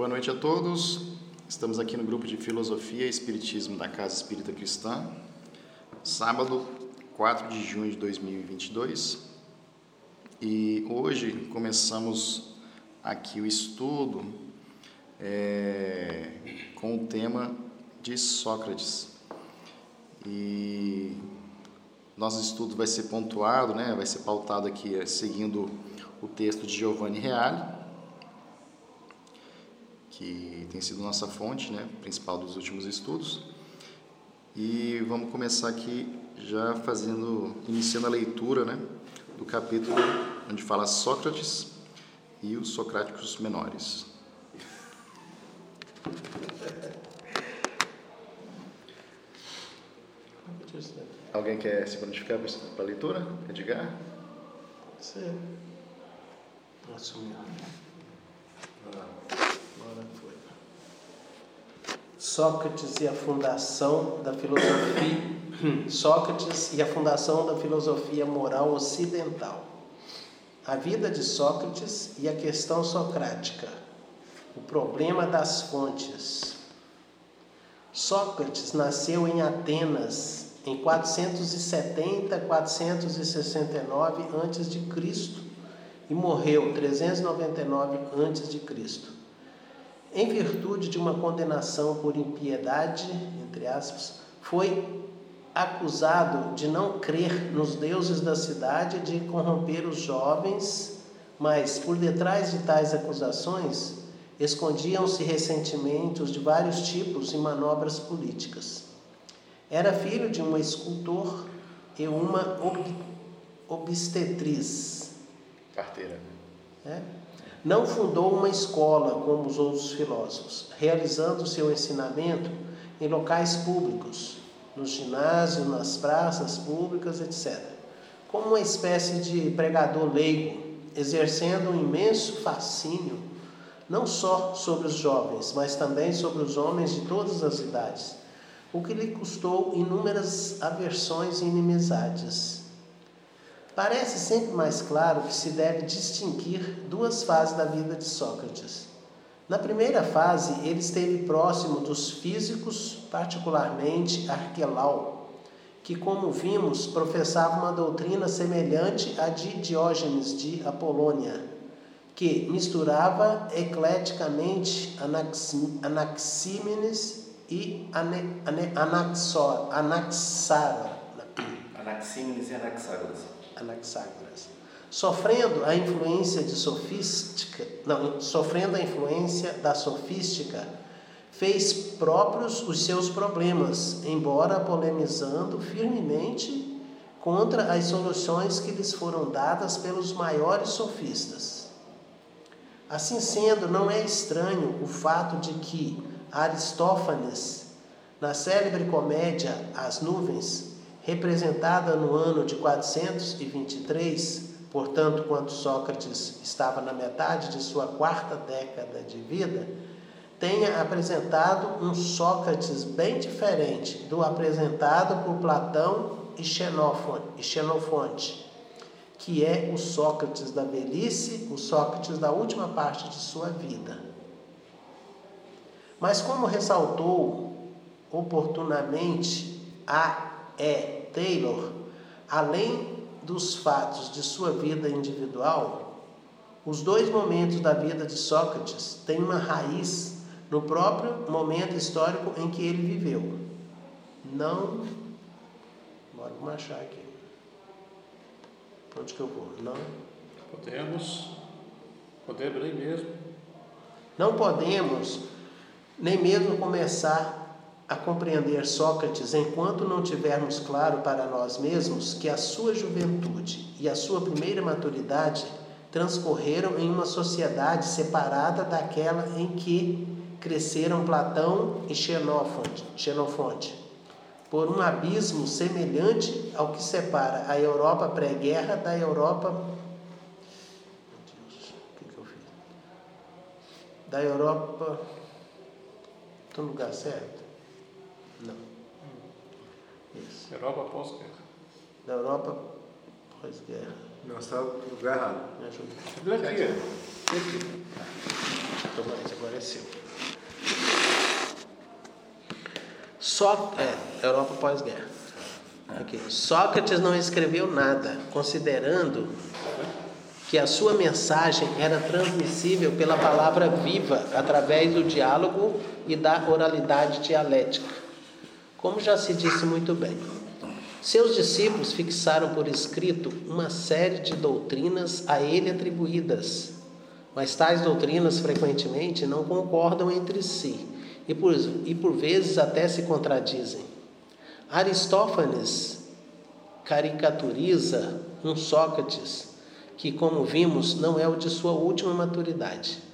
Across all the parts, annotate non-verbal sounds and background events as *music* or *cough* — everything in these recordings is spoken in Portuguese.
Boa noite a todos. Estamos aqui no grupo de Filosofia e Espiritismo da Casa Espírita Cristã, sábado 4 de junho de 2022. E hoje começamos aqui o estudo é, com o tema de Sócrates. E nosso estudo vai ser pontuado, né, vai ser pautado aqui é, seguindo o texto de Giovanni Reale, que tem sido nossa fonte né, principal dos últimos estudos. E vamos começar aqui já fazendo, iniciando a leitura né, do capítulo onde fala Sócrates e os socráticos menores. Alguém quer se prontificar para a leitura? Edgar? Sim. Assumir. Sócrates e a fundação da filosofia *clears throat* Sócrates e a fundação da filosofia moral ocidental. A vida de Sócrates e a questão socrática. O problema das fontes. Sócrates nasceu em Atenas em 470 469 a.C. e morreu 399 a.C em virtude de uma condenação por impiedade, entre aspas, foi acusado de não crer nos deuses da cidade e de corromper os jovens, mas por detrás de tais acusações escondiam-se ressentimentos de vários tipos e manobras políticas. Era filho de um escultor e uma ob obstetriz. Carteira. É? Não fundou uma escola como os outros filósofos, realizando seu ensinamento em locais públicos, nos ginásios, nas praças públicas, etc. Como uma espécie de pregador leigo, exercendo um imenso fascínio, não só sobre os jovens, mas também sobre os homens de todas as idades, o que lhe custou inúmeras aversões e inimizades. Parece sempre mais claro que se deve distinguir duas fases da vida de Sócrates. Na primeira fase, ele esteve próximo dos físicos, particularmente Arquelau, que, como vimos, professava uma doutrina semelhante à de Diógenes de Apolônia, que misturava ecleticamente Anaxímenes e Anaxágoras. Anaxímenes e Anaxágoras. Anaxágoras. Sofrendo a influência de sofística, não, sofrendo a influência da sofística, fez próprios os seus problemas, embora polemizando firmemente contra as soluções que lhes foram dadas pelos maiores sofistas. Assim sendo, não é estranho o fato de que Aristófanes, na célebre comédia As Nuvens, representada no ano de 423, portanto, quando Sócrates estava na metade de sua quarta década de vida, tenha apresentado um Sócrates bem diferente do apresentado por Platão e Xenofonte, que é o Sócrates da velhice, o Sócrates da última parte de sua vida. Mas como ressaltou oportunamente a é Taylor, além dos fatos de sua vida individual, os dois momentos da vida de Sócrates têm uma raiz no próprio momento histórico em que ele viveu. Não. Bora vamos achar aqui. Onde que eu vou? Não. Podemos. Podemos nem mesmo. Não podemos nem mesmo começar a compreender Sócrates enquanto não tivermos claro para nós mesmos que a sua juventude e a sua primeira maturidade transcorreram em uma sociedade separada daquela em que cresceram Platão e Xenofonte, Xenofonte por um abismo semelhante ao que separa a Europa pré-guerra da Europa. Da Europa. Estou no lugar certo? Não. Isso. Europa pós-guerra. Da Europa pós-guerra. Não, está no lugar errado. Me ajuda. Bibliografia. Tá. Então, mas agora é seu. Só, é, Europa pós-guerra. Okay. Sócrates não escreveu nada, considerando que a sua mensagem era transmissível pela palavra viva, através do diálogo e da oralidade dialética. Como já se disse muito bem, seus discípulos fixaram por escrito uma série de doutrinas a ele atribuídas, mas tais doutrinas frequentemente não concordam entre si e por, e por vezes até se contradizem. Aristófanes caricaturiza um Sócrates que, como vimos, não é o de sua última maturidade.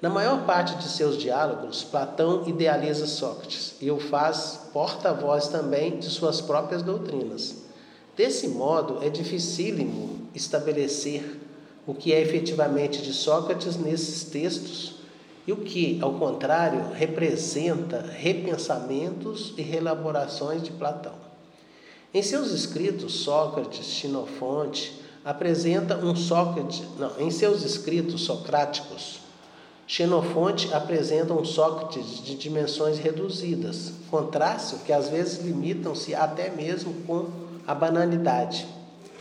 Na maior parte de seus diálogos, Platão idealiza Sócrates e o faz porta-voz também de suas próprias doutrinas. Desse modo, é dificílimo estabelecer o que é efetivamente de Sócrates nesses textos e o que, ao contrário, representa repensamentos e reelaborações de Platão. Em seus escritos, Sócrates, Xenofonte, apresenta um Sócrates, não, em seus escritos socráticos, Xenofonte apresenta um Sócrates de dimensões reduzidas, contraste que às vezes limitam-se até mesmo com a banalidade.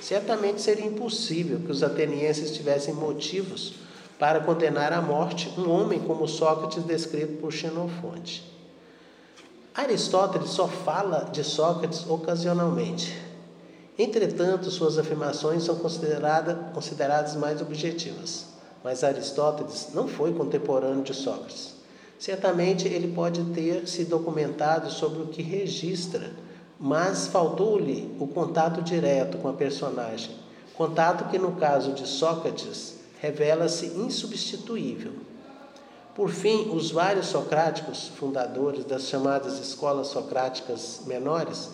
Certamente seria impossível que os atenienses tivessem motivos para condenar à morte um homem como Sócrates descrito por Xenofonte. Aristóteles só fala de Sócrates ocasionalmente. Entretanto, suas afirmações são consideradas, consideradas mais objetivas mas Aristóteles não foi contemporâneo de Sócrates. Certamente ele pode ter se documentado sobre o que registra, mas faltou-lhe o contato direto com a personagem, contato que no caso de Sócrates revela-se insubstituível. Por fim, os vários socráticos, fundadores das chamadas escolas socráticas menores,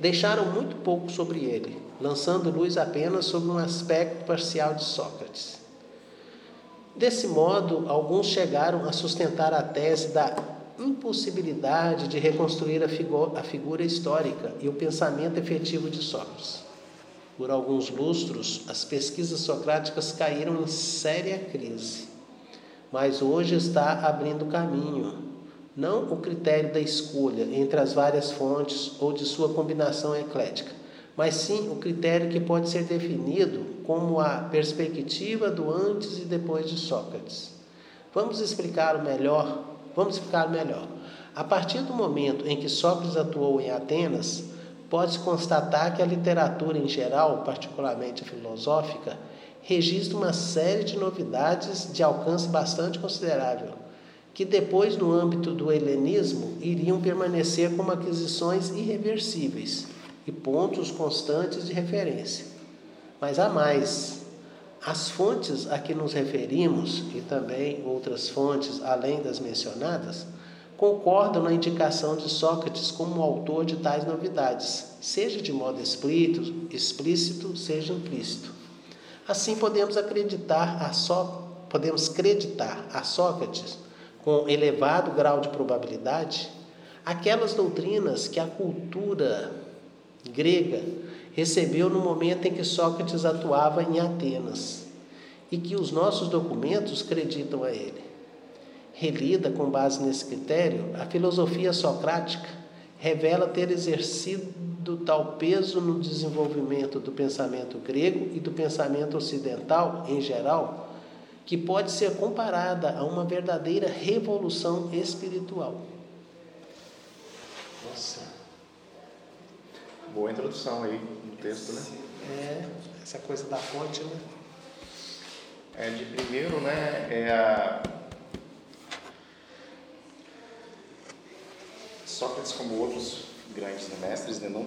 deixaram muito pouco sobre ele, lançando luz apenas sobre um aspecto parcial de Sócrates. Desse modo, alguns chegaram a sustentar a tese da impossibilidade de reconstruir a, figura, a figura histórica e o pensamento efetivo de Sócrates. Por alguns lustros, as pesquisas socráticas caíram em séria crise, mas hoje está abrindo caminho, não o critério da escolha entre as várias fontes ou de sua combinação eclética, mas sim o critério que pode ser definido como a perspectiva do antes e depois de Sócrates. Vamos explicar melhor, vamos explicar melhor. A partir do momento em que Sócrates atuou em Atenas, pode-se constatar que a literatura em geral, particularmente a filosófica, registra uma série de novidades de alcance bastante considerável, que depois, no âmbito do helenismo, iriam permanecer como aquisições irreversíveis e pontos constantes de referência. Mas há mais. As fontes a que nos referimos, e também outras fontes além das mencionadas, concordam na indicação de Sócrates como autor de tais novidades, seja de modo explícito, explícito seja implícito. Assim podemos acreditar a Só, podemos acreditar a Sócrates com elevado grau de probabilidade aquelas doutrinas que a cultura grega recebeu no momento em que Sócrates atuava em Atenas e que os nossos documentos acreditam a ele. Relida com base nesse critério, a filosofia socrática revela ter exercido tal peso no desenvolvimento do pensamento grego e do pensamento ocidental em geral, que pode ser comparada a uma verdadeira revolução espiritual. Nossa. Boa introdução aí no texto, né? É, essa coisa da fonte, né? É, de primeiro, né, é a... Sócrates, como outros grandes mestres, né, não,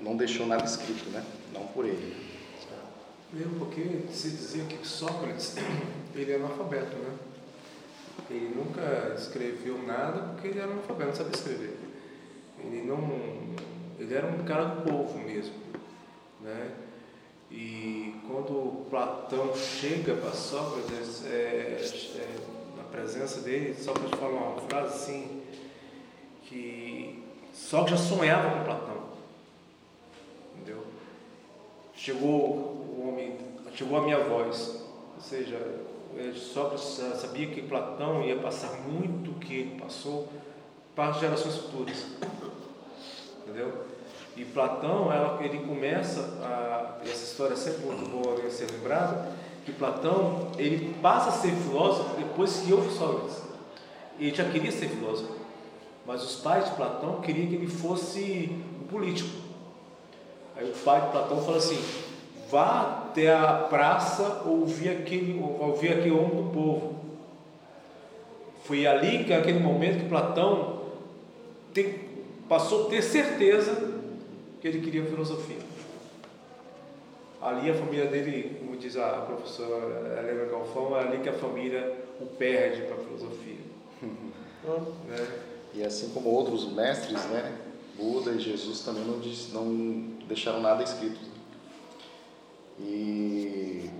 não deixou nada escrito, né? Não por ele. Mesmo porque se dizia que Sócrates, *clears throat* ele é analfabeto, né? Ele nunca escreveu nada porque ele era analfabeto, não sabia escrever. Ele não era um cara do povo mesmo. Né? E quando Platão chega para Sócrates, é, é, na presença dele, Sócrates fala uma frase assim, que Sócrates já sonhava com Platão. Entendeu? Chegou o homem, chegou a minha voz. Ou seja, é, Sócrates sabia que Platão ia passar muito o que ele passou para gerações futuras. entendeu? E Platão, ela, ele começa, a, essa história é sempre muito boa de ser lembrada, que Platão, ele passa a ser filósofo depois que ouve Sócrates. Ele já queria ser filósofo, mas os pais de Platão queriam que ele fosse um político. Aí o pai de Platão fala assim, vá até a praça ouvir aquele, ouvir aquele homem do povo. Foi ali, que aquele momento que Platão tem, passou a ter certeza que ele queria filosofia. Ali a família dele, como diz a professora Helena Galfão, é ali que a família o perde para a filosofia. *laughs* né? E assim como outros mestres, né? Buda e Jesus também não, diz, não deixaram nada escrito. E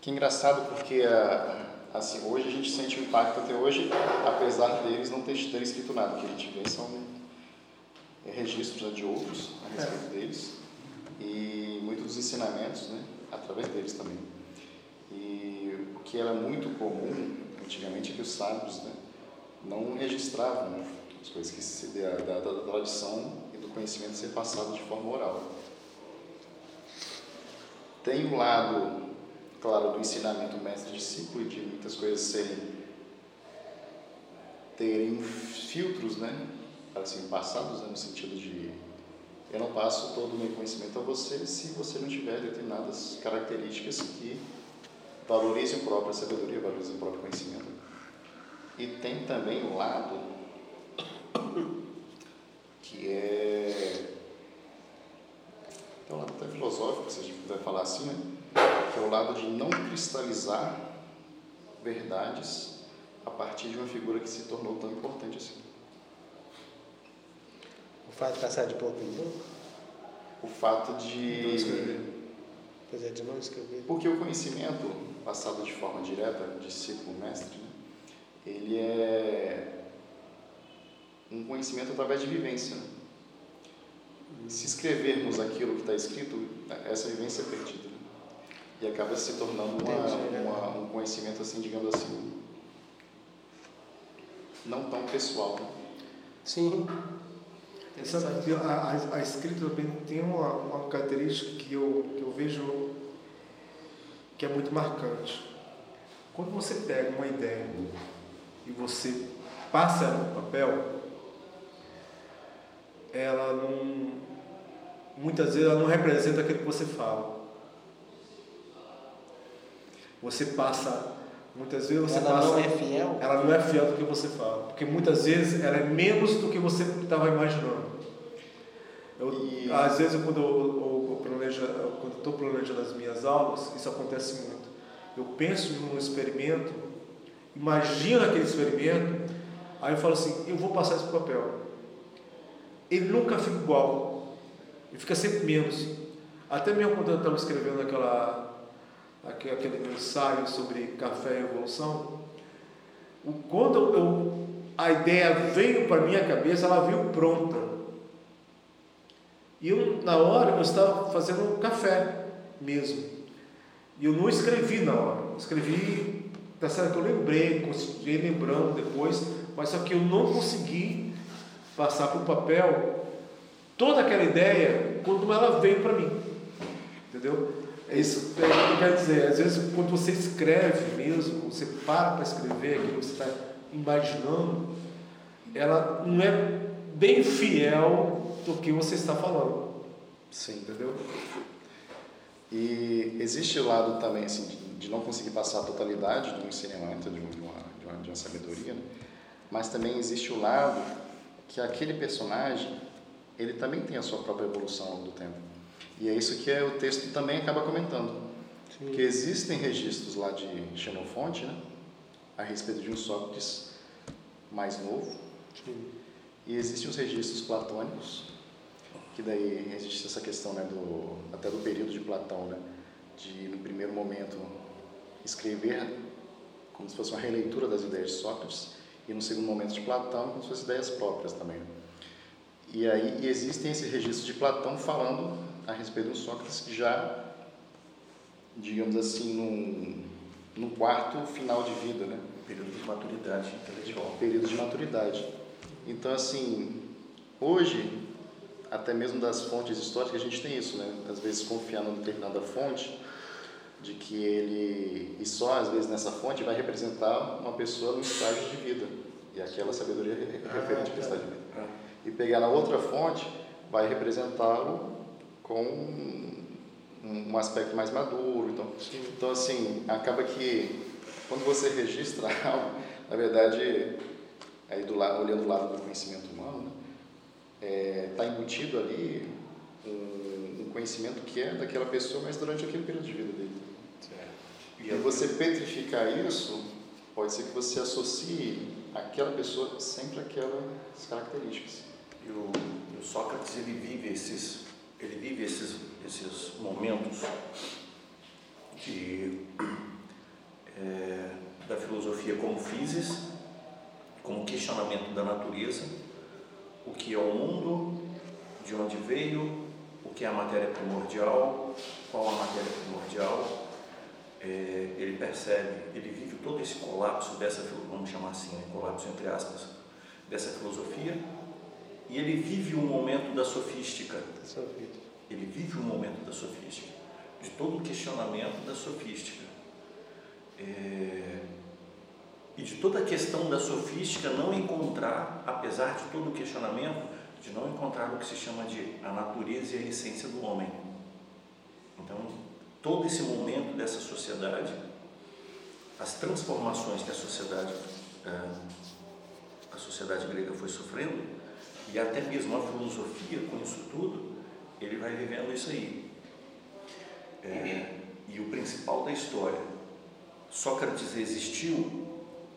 que engraçado porque assim hoje a gente sente o impacto até hoje, apesar deles não terem escrito nada. O que a gente vê são registros né, de outros a respeito é. deles e muitos dos ensinamentos né, através deles também. E o que era muito comum antigamente é que os sábios né, não registravam né, as coisas que se da, da, da tradição e do conhecimento ser passado de forma oral. Tem o um lado, claro, do ensinamento mestre-discípulo e de muitas coisas serem terem filtros, né, assim, passados né, no sentido de eu não passo todo o meu conhecimento a você se você não tiver determinadas características que valorizem a própria sabedoria, valorizem o próprio conhecimento. E tem também o lado que é tem um lado até filosófico, se a gente puder falar assim, né? que é o lado de não cristalizar verdades a partir de uma figura que se tornou tão importante assim fato de passar de pouco em pouco? O fato de. Não escrever. Pois é, de não escrever. Porque o conhecimento passado de forma direta, discípulo-mestre, né? ele é um conhecimento através de vivência. Né? Se escrevermos aquilo que está escrito, essa vivência é perdida. Né? E acaba se tornando uma, uma, um conhecimento, assim, digamos assim, não tão pessoal. Né? Sim. Essa, a, a, a, escrita também tem uma, uma característica que eu, que eu vejo que é muito marcante. Quando você pega uma ideia e você passa ela no papel, ela não. Muitas vezes ela não representa aquilo que você fala. Você passa Muitas vezes você ela passa, não é fiel? Ela não é fiel do que você fala. Porque muitas vezes ela é menos do que você estava imaginando. Eu, e... Às vezes, quando eu, estou planejando as minhas aulas, isso acontece muito. Eu penso num experimento, imagino aquele experimento, aí eu falo assim: eu vou passar esse papel. Ele nunca fica igual, ele fica sempre menos. Até mesmo quando eu estava escrevendo aquela aquele meu ensaio sobre café e evolução, quando eu, a ideia veio para minha cabeça, ela veio pronta. E eu, na hora, eu estava fazendo um café mesmo. E eu não escrevi na hora. escrevi, tá certo que eu lembrei, consegui lembrando depois, mas só que eu não consegui passar para o papel toda aquela ideia quando ela veio para mim. Entendeu? É isso é, que eu quero dizer. Às vezes, quando você escreve mesmo, você para para escrever aquilo que você está imaginando, ela não é bem fiel do que você está falando. Sim. Entendeu? E existe o lado também assim, de, de não conseguir passar a totalidade do ensinamento, de uma, de uma, de uma sabedoria, né? mas também existe o lado que aquele personagem ele também tem a sua própria evolução ao longo do tempo. E é isso que é, o texto também acaba comentando. Sim. Que existem registros lá de Xenofonte, né? A respeito de um Sócrates mais novo. Sim. E existem os registros platônicos, que daí existe essa questão, né, do, até do período de Platão, né? De, no primeiro momento, escrever como se fosse uma releitura das ideias de Sócrates, e no segundo momento de Platão, se fossem ideias próprias também. E aí e existem esses registros de Platão falando a respeito do Sócrates já, digamos assim, num, num quarto final de vida, né? Período de maturidade intelectual. Período de maturidade. Então, assim, hoje, até mesmo das fontes históricas, a gente tem isso, né? Às vezes confiar numa determinada fonte, de que ele, e só às vezes nessa fonte, vai representar uma pessoa no estágio de vida, e aquela sabedoria é referente ao estágio de vida. E pegar na outra fonte, vai representá-lo com um aspecto mais maduro. Então, então assim, acaba que quando você registra *laughs* algo, na verdade, aí do lado, olhando do lado do conhecimento humano, está né, é, tá embutido ali um, um, conhecimento que é daquela pessoa, mas durante aquele período de vida dele. E você petrificar isso, pode ser que você associe aquela pessoa sempre aquelas características. E o, o Sócrates ele vive esses, ele vive esses, esses momentos de é, da filosofia como physis, como questionamento da natureza, o que é o mundo, de onde veio, o que é a matéria primordial, qual a matéria primordial. É, ele percebe, ele vive todo esse colapso dessa, vamos chamar assim, né, colapso entre aspas, dessa filosofia, e ele vive um momento da sofística. Ele vive um momento da sofística, de todo o questionamento da sofística é, e de toda a questão da sofística não encontrar, apesar de todo o questionamento, de não encontrar o que se chama de a natureza e a essência do homem. Então, todo esse momento dessa sociedade, as transformações que a sociedade, é, a sociedade grega foi sofrendo, e até mesmo a filosofia com isso tudo, ele vai vivendo isso aí. É, e o principal da história, Sócrates existiu,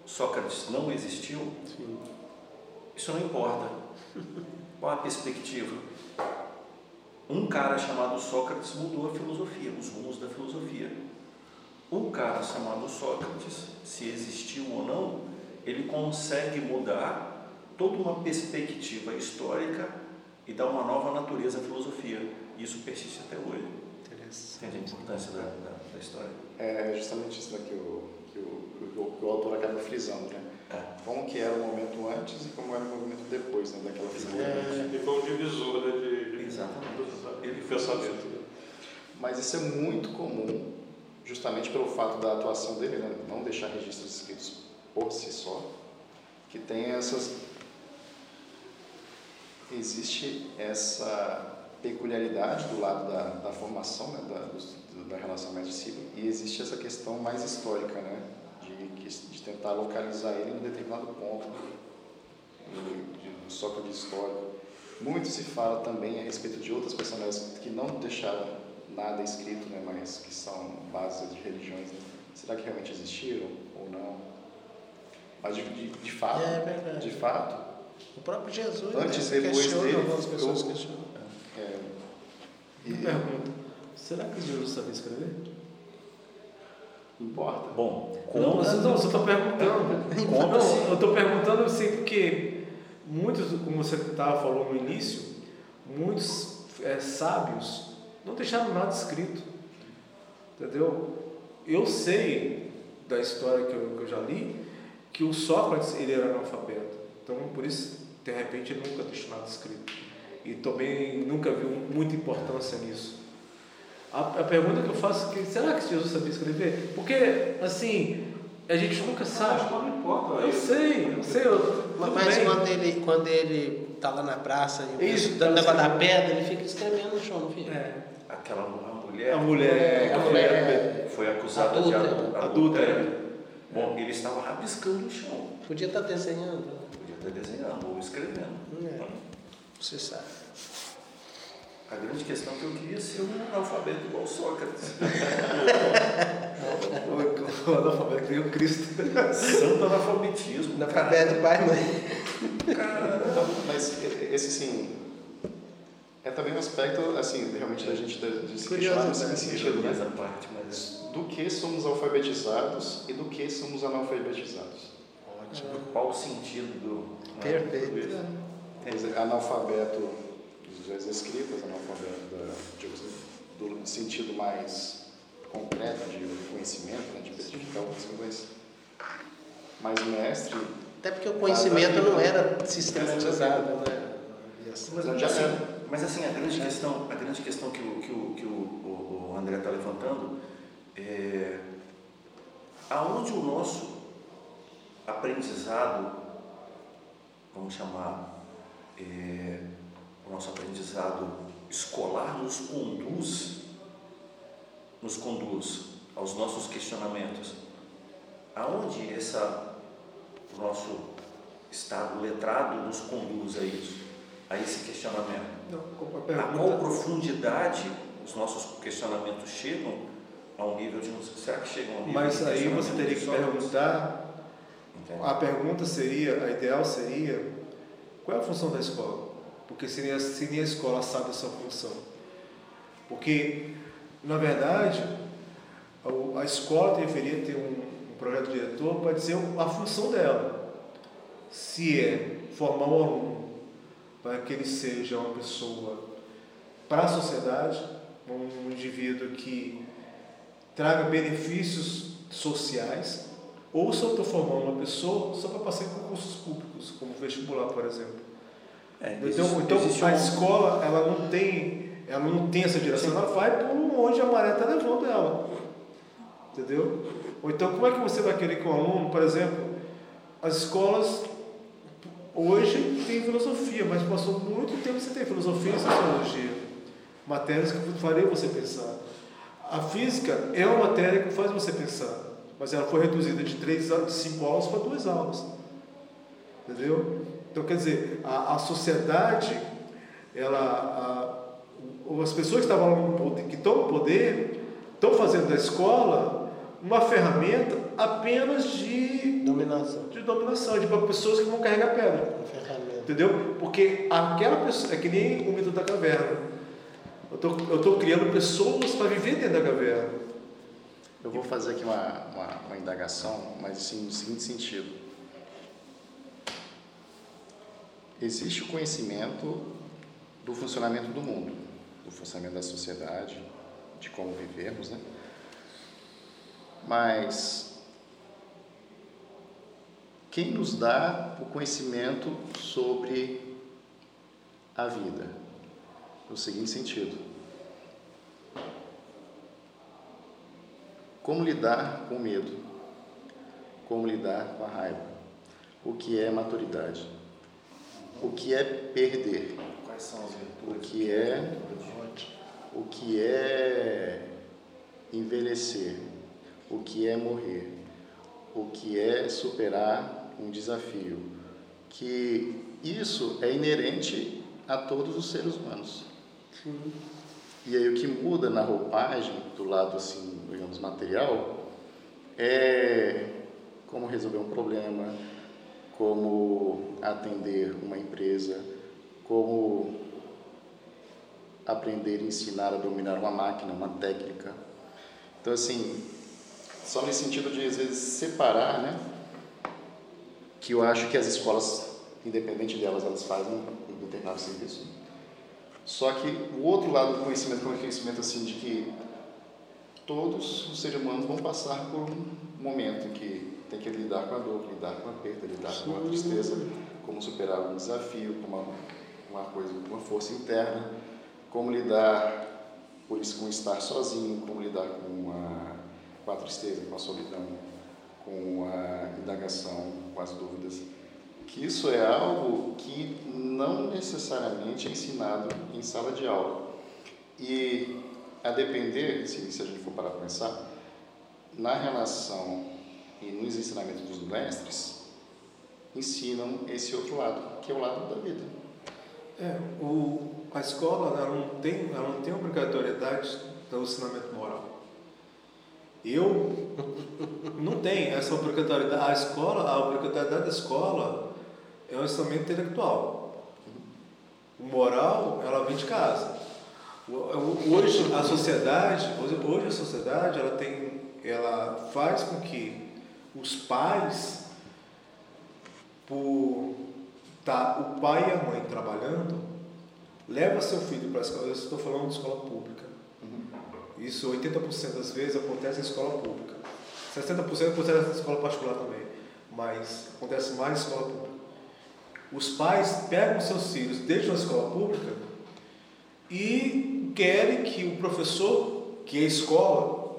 Sócrates não existiu, Sim. isso não importa. Qual a perspectiva? Um cara chamado Sócrates mudou a filosofia, os rumos da filosofia. O cara chamado Sócrates, se existiu ou não, ele consegue mudar toda uma perspectiva histórica e dar uma nova natureza à filosofia. Isso persiste até hoje. Entende a importância da, da, da história? É justamente isso que o, que o, que o autor acaba frisando, né? É. Como que era o momento antes e como era o momento depois né, daquela figura. É, foi um divisor né, de, de, Exatamente. Ele pensamento. Né? Mas isso é muito comum, justamente pelo fato da atuação dele, né, não deixar registros escritos por si só, que tem essas. Existe essa peculiaridade do lado da, da formação, né, da, do, da relação mais discípulo, e existe essa questão mais histórica, né, de, de tentar localizar ele em um determinado ponto do Sócrates histórico. Muito se fala também a respeito de outras personagens que não deixaram nada escrito, né, mas que são bases de religiões. Né? Será que realmente existiram ou não? Mas de, de, de fato, é de fato, o próprio Jesus antes e depois dele, algumas pessoas eu, questionam. É, e pergunta, será que Jesus sabia escrever? Não importa. Bom, não, mas, não, só estou perguntando. Não, eu estou perguntando assim porque muitos, como você estava falando no início, muitos é, sábios não deixaram nada escrito. Entendeu? Eu sei da história que eu, que eu já li que o Sócrates ele era analfabeto. Então, por isso, de repente, ele nunca deixou nada escrito e também nunca vi muita importância nisso. A, a pergunta que eu faço é que será que Jesus sabia escrever? Porque assim a gente nunca sabe. Não, não importa. Eu sei, eu sei. Eu, mas bem. quando ele quando ele está lá na praça e Isso, dando leva da pedra, ele fica escrevendo no chão, não fica? É. Aquela mulher. A mulher. A mulher foi acusada adulta. de adultério. Bom, ele estava rabiscando o chão. Podia estar desenhando. Podia estar desenhando ou escrevendo. É. Você sabe. A grande questão é que eu queria ser um analfabeto igual Sócrates. *laughs* *laughs* o analfabeto que o Cristo. Santo analfabetismo. Analfabeto, pai e mãe. Caramba. Então, mas esse sim. É também um aspecto, assim, realmente da gente de se questionar nesse né? sentido, né? parte, mas... Do que somos alfabetizados e do que somos analfabetizados. Ótimo. Qual o sentido do... Perfeito. Né? analfabeto das escritas, analfabeto do sentido mais concreto de conhecimento, né, de petrificar o conhecimento, mas mestre Até porque o conhecimento não era sistematizado, né? Mas, assim, mas assim, a grande questão, a grande questão que o, que o, que o, o, o André está levantando é aonde o nosso aprendizado, vamos chamar, é, o nosso aprendizado escolar nos conduz, nos conduz aos nossos questionamentos. Aonde essa, o nosso estado letrado nos conduz a isso, a esse questionamento? Não, a qual profundidade os nossos questionamentos chegam a um nível de não será que chegam a um nível mas de aí você teria que perguntar, Entende? a pergunta seria, a ideal seria, qual é a função da escola? Porque seria, seria a escola sabe a sua função. Porque, na verdade, a- a escola deveria ter um, um projeto diretor para dizer a função dela. Se é formar um aluno para que ele seja uma pessoa para a sociedade, um indivíduo que traga benefícios sociais, ou se eu estou formando uma pessoa só para passar em concursos públicos, como vestibular, por exemplo. É, Então, existe- então existe a um- escola ela não tem, ela não tem essa direção, ela vai por onde a maré está levando ela. Entendeu? Ou então como é que você vai querer que um aluno, por exemplo, as escolas hoje tem filosofia, mas passou muito tempo sem ter filosofia e sociologia. Matérias que fariam você pensar. A física é uma matéria que faz você pensar, mas ela foi reduzida de três de cinco aulas para duas aulas. Entendeu? Então, quer dizer, a, a sociedade, ela, a- as pessoas que estavam no poder, que estão no poder, estão fazendo da escola uma ferramenta apenas de, Dominação. de dominação, de para pessoas que vão carregar pedra. Entendeu? Porque aquela pessoa, é que nem o mito da caverna. Eu tô, eu tô criando pessoas para viver dentro da caverna. Eu vou fazer aqui uma, uma, uma indagação, mas assim, no seguinte sentido. Existe o conhecimento do funcionamento do mundo, do funcionamento da sociedade, de como vivemos, né? Mas quem nos dá o conhecimento sobre a vida? No seguinte sentido: como lidar com o medo? Como lidar com a raiva? O que é maturidade? O que é perder? Quais são as O virtudes? que é o que é envelhecer, o que é morrer, o que é superar um desafio, que isso é inerente a todos os seres humanos. E aí o que muda na roupagem, do lado assim, digamos, material, é como resolver um problema, como atender uma empresa, como aprender, ensinar a dominar uma máquina, uma técnica. Então, assim, só nesse sentido de, às vezes, separar, né? Que eu acho que as escolas, independente delas, elas fazem um determinado serviço. Só que o outro lado do conhecimento, como conhecimento, assim, de que todos os seres humanos vão passar por um momento em que tem que lidar com a dor, lidar com a perda, lidar com a tristeza, como superar um desafio, com uma, uma coisa, uma força interna, como lidar por isso com estar sozinho, como lidar com a, com a tristeza, com a solidão, com a indagação, com as dúvidas. Que isso é algo que não necessariamente é ensinado em sala de aula. E a depender, se, se a gente for parar para pensar, na relação e nos ensinamentos dos mestres, ensinam esse outro lado, que é o lado da vida. É, o, a escola ela não, tem, ela não tem obrigatoriedade do ensinamento moral. Eu não tenho essa obrigatoriedade. A escola, a obrigatoriedade da escola é o ensinamento intelectual. O moral, ela vem de casa. Hoje a sociedade, hoje, a sociedade, ela tem, ela faz com que os pais, por tá o pai e a mãe trabalhando, leva seu filho para a escola. Eu estou falando de escola pública. Isso 80% das vezes acontece em escola pública. 60% acontece na escola particular também. mas acontece mais na escola pública. Os pais pegam seus filhos, deixam a escola pública e querem que o professor, que é a escola,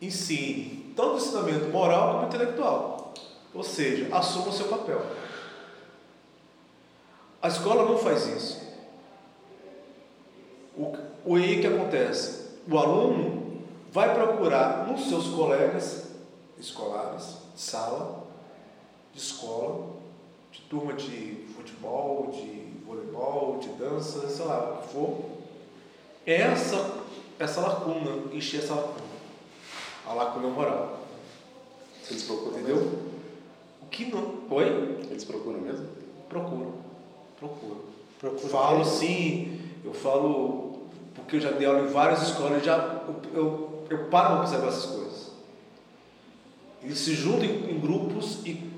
ensine tanto ensinamento moral como intelectual. Ou seja, assuma o seu papel. A escola não faz isso. O, o que acontece? O aluno vai procurar nos seus colegas escolares, sala, de escola, de turma de futebol, de voleibol, de dança, sei lá, o que for, essa, essa lacuna, encher essa lacuna. A lacuna moral. Eles procuram Entendeu? mesmo? O que não. Oi? Eles procuram mesmo? Procuro. Procuro. Procura Falo ter- sim, eu falo porque eu já dei aula em várias escolas, já eu, eu, eu paro para observar essas coisas. Eles se juntam em, em grupos e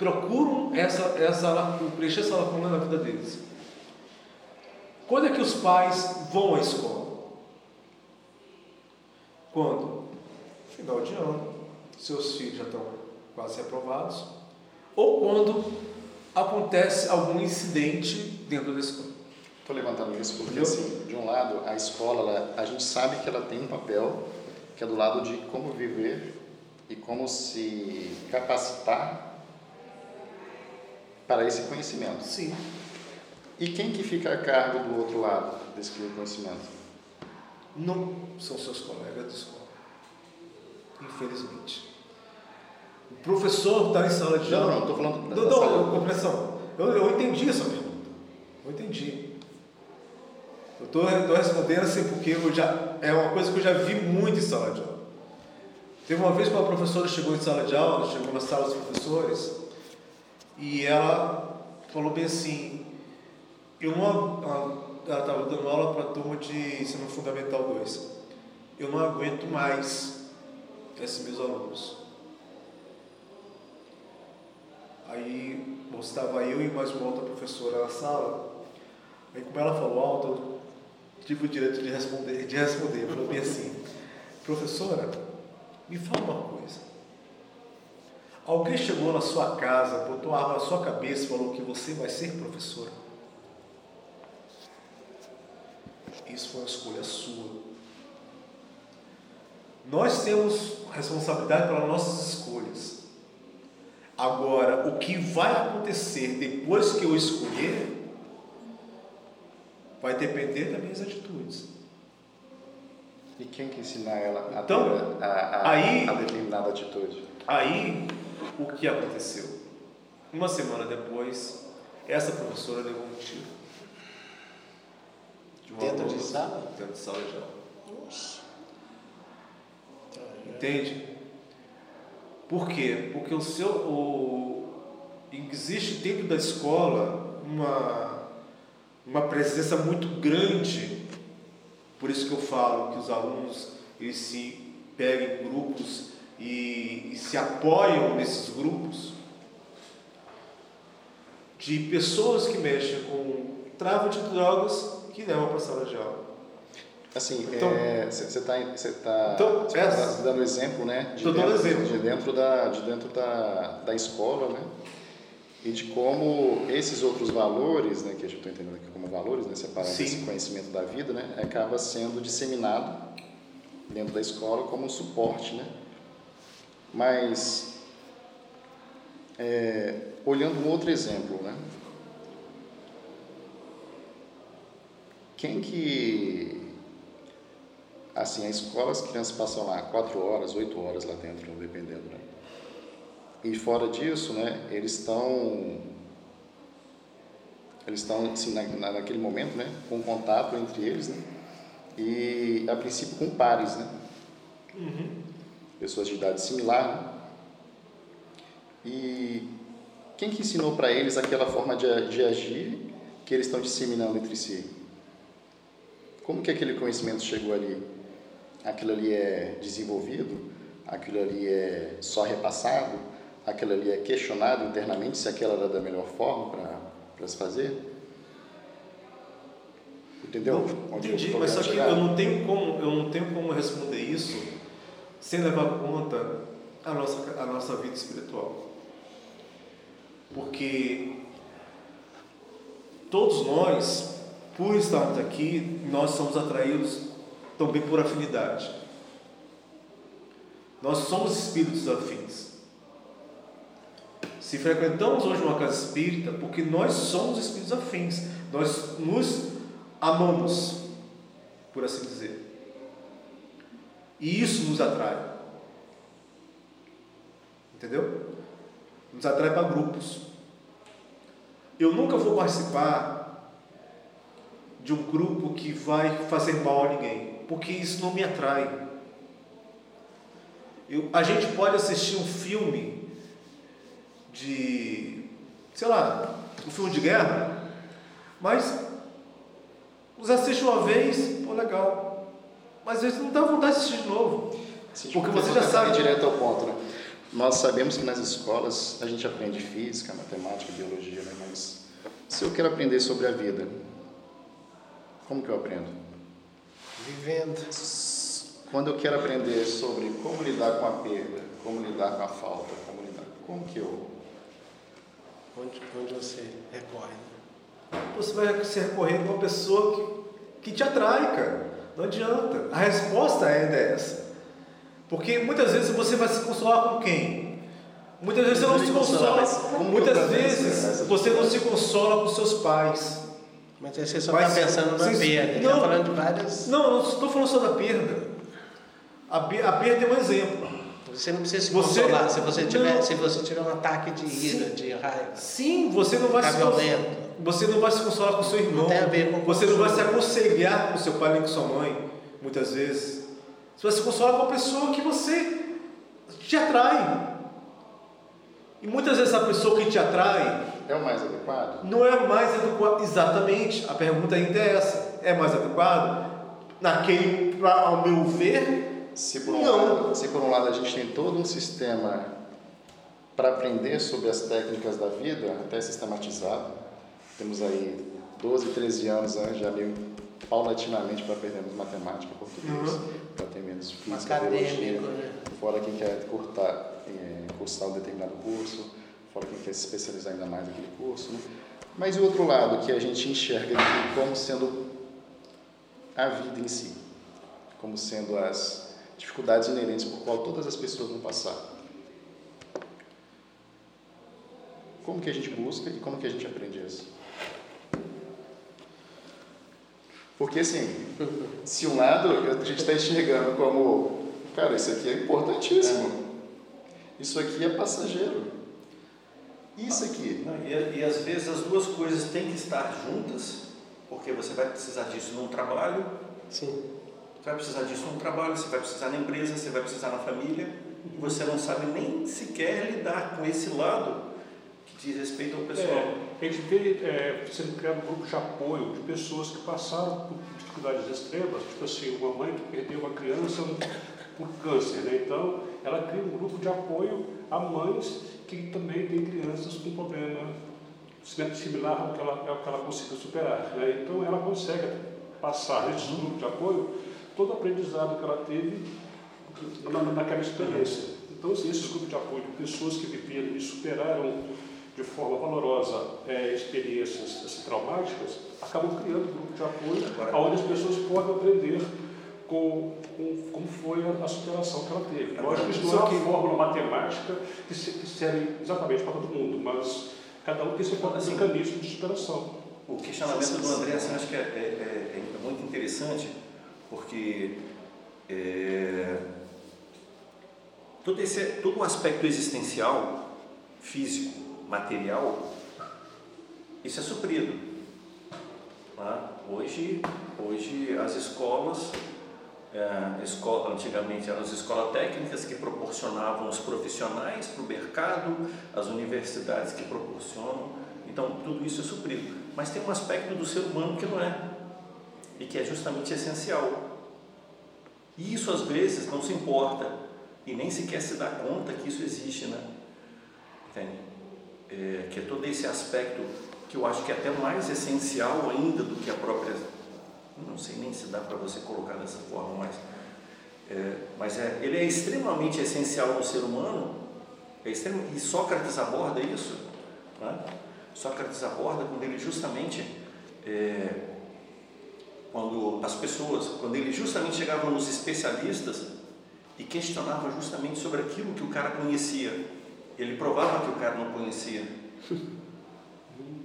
procuram essa, essa, preencher essa lacuna na vida deles. Quando é que os pais vão à escola? Quando? Final de ano. Seus filhos já estão quase aprovados. Ou quando acontece algum incidente dentro da escola. Estou levantando isso porque, Entendeu? assim, de um lado, a escola, ela- a gente sabe que ela tem um papel que é do lado de como viver e como se capacitar para esse conhecimento. Sim. E quem que fica a cargo do outro lado desse conhecimento? Não são seus colegas de escola. Infelizmente. O professor está em sala de Não, aula. não, estou falando da Não, da não, sala. compreensão. Eu, eu entendi essa pergunta. Eu entendi. Eu estou respondendo assim porque eu já, é uma coisa que eu já vi muito em sala de aula. Teve uma vez que uma professora chegou em sala de aula, chegou na sala dos professores, e ela falou bem assim, eu não, ela estava dando aula para a turma de ensino fundamental 2. Eu não aguento mais esses meus alunos. Aí estava eu e mais uma outra professora na sala. Aí como ela falou alto, eu tive o direito de responder. De responder. Falei bem assim, professora, me fala uma coisa. Alguém chegou na sua casa, botou a arma na sua cabeça e falou que você vai ser professora? Isso foi uma escolha sua. Nós temos responsabilidade pelas nossas escolhas. Agora, o que vai acontecer depois que eu escolher vai depender das minhas atitudes. E quem que ensinar ela a Então, ter a, a, aí- a determinada atitude? Aí, o que aconteceu? Uma semana depois, essa professora levou um tiro. De Dentro aluna- de sala? Dentro de sala de aula. Nossa. Entende? Por quê? Porque o seu, o, existe dentro da escola uma, uma presença muito grande. Por isso que eu falo que os alunos eles se pegam em grupos e, e se apoiam nesses grupos de pessoas que mexem com tráfico de drogas que levam para a sala de aula. Assim, Então- você está você tá, Então, você essa- tá dando exemplo, né? De dentro, exemplo. De dentro, da, de dentro da, da escola, né? E de como esses outros valores, né, que eu estou entendendo aqui como valores, né, separando Sim. esse conhecimento da vida, né, acaba sendo disseminado dentro da escola como um suporte, né? Mas, é, olhando um outro exemplo, né? Quem que assim, a escola, as crianças passam lá quatro horas, oito horas lá dentro, dependendo, né? E fora disso, né, eles estão eles estão assim, na, na- naquele momento, né, com contato entre eles, né? E a princípio com pares, né? Pessoas de idade similar. E quem que ensinou para eles aquela forma de, de agir que eles estão disseminando entre si? Como que aquele conhecimento chegou ali? Aquilo ali é desenvolvido? Aquilo ali é só repassado? Aquilo ali é questionado internamente se aquela era da melhor forma para se fazer? Entendeu? Não, entendi, mas só que eu não tenho como, eu não tenho como responder isso sem levar em conta a nossa, a nossa vida espiritual. Porque todos nós, por estarmos aqui, nós somos atraídos também por afinidade. Nós somos espíritos afins. Se frequentamos hoje uma casa espírita, porque nós somos espíritos afins, nós nos amamos, por assim dizer. E isso nos atrai. Entendeu? Nos atrai para grupos. Eu nunca vou participar de um grupo que vai fazer mal a ninguém, porque isso não me atrai. Eu, a gente pode assistir um filme de, sei lá, um filme de guerra, mas você assiste uma vez, pô, legal. Mas às vezes não dá vontade de assistir de novo. Porque você já sabe. direto ao ponto, né? Nós sabemos que nas escolas a gente aprende física, matemática, biologia, né? Mas se eu quero aprender sobre a vida, como que eu aprendo? Vivendo. Quando eu quero aprender sobre como lidar com a perda, como lidar com a falta, como lidar, como que eu Onde, onde você recorre. Você vai se recorrer a uma pessoa que, que te atrai, cara. Não adianta. A resposta ainda é essa. Porque muitas vezes você vai se consolar com quem? Muitas vezes você não se consola. Muitas vezes você não se consola com seus pais. Mas aí você só está pensando na perda. Ele Não. está falando de várias. Não, não estou falando só da perda. A, a perda é um exemplo. Você não precisa se Você- consolar. Se você tiver, Não. se você tiver um ataque de ira, Sim. de raiva, Sim, você não vai se consolar. Você não vai se consolar com seu irmão. Não tem a ver com Você não vai se aconselhar com seu pai nem com sua mãe, muitas vezes. Você vai se consolar com a pessoa que você te atrai. E muitas vezes a pessoa que te atrai é o mais adequado? não é mais adequada. Exatamente. A pergunta ainda é essa. É mais adequado? Naquele, pra- ao meu ver, Se por, um Não. lado, se por um lado a gente tem todo um sistema para aprender sobre as técnicas da vida, até sistematizado, temos aí 12, 13 anos né, já meio paulatinamente para aprendermos matemática, português, para ter menos física, biologia, né? fora quem quer curtar, eh, cursar um determinado curso, fora quem quer se especializar ainda mais naquele curso. Né? Mas o outro lado que a gente enxerga aqui como sendo a vida em si, como sendo as dificuldades inerentes por qual todas as pessoas vão passar. Como que a gente busca e como que a gente aprende isso? Porque assim, *laughs* se um lado a gente está enxergando como, cara, isso aqui é importantíssimo, isso aqui é passageiro, isso aqui, Não, E, e às vezes as duas coisas têm que estar juntas, porque você vai precisar disso num trabalho, Sim. você vai precisar disso num trabalho, você vai precisar na empresa, você vai precisar na família, e você não sabe nem sequer lidar com esse lado diz respeito ao pessoal. É, a gente vê é, sendo criado um grupo de apoio de pessoas que passaram por dificuldades extremas, tipo assim, uma mãe que perdeu uma criança por câncer, né? Então, ela cria um grupo de apoio a mães que também têm crianças com problema similar ao que ela, ao que ela conseguiu superar, né? Então, ela consegue passar nesse grupo de apoio todo o aprendizado que ela teve na, naquela experiência. Então, assim, esses grupos de apoio de pessoas que viveram e superaram de forma valorosa é, experiências assim, traumáticas, acabam criando um grupo de apoio Agora- onde as pessoas podem aprender com, com como foi a, a superação que ela teve. Lógico que isso não é uma fórmula matemática que, se, que serve exatamente para todo mundo, mas cada um tem seu próprio Assim, mecanismo de superação. O questionamento do André assim, acho que é, é- é- é muito interessante, porque é, todo, esse, todo o aspecto existencial, físico, material, isso é suprido. tá? Hoje, hoje as escolas, é, escola, antigamente eram as escolas técnicas que proporcionavam os profissionais para o mercado, as universidades que proporcionam, então tudo isso é suprido. Mas tem um aspecto do ser humano que não é, e que é justamente essencial. E isso às vezes não se importa e nem sequer se dá conta que isso existe, né? Entende? É, que é todo esse aspecto que eu acho que é até mais essencial ainda do que a própria. Não sei nem se dá para você colocar dessa forma, mas, é, mas é, ele é extremamente essencial no ser humano, é extremo, e Sócrates aborda isso Né? Sócrates aborda quando ele justamente, é, quando as pessoas, quando ele justamente chegava nos especialistas e questionava justamente sobre aquilo que o cara conhecia. Ele provava que o cara não conhecia.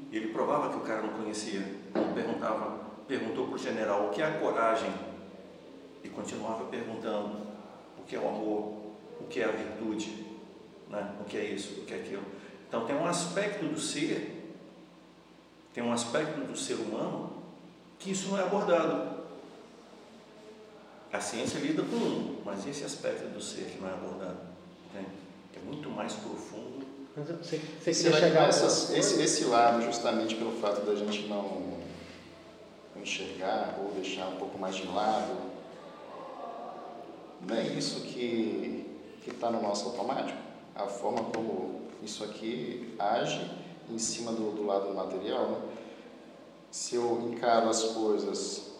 Ele provava que o cara não conhecia. Perguntava, perguntou para o general o que é a coragem e continuava perguntando o que é o amor, o que é a virtude, né? o que é isso, o que é aquilo. Então tem um aspecto do ser, tem um aspecto do ser humano que isso não é abordado. A ciência lida com um, mas esse aspecto do ser que não é abordado, muito mais profundo. Mas você, você Será queria que chegar essas- esse, esse lado, justamente pelo fato da gente não não enxergar ou deixar um pouco mais de lado, não é isso que está no nosso automático? A forma como isso aqui age em cima do, do lado material, né? Se eu encaro as coisas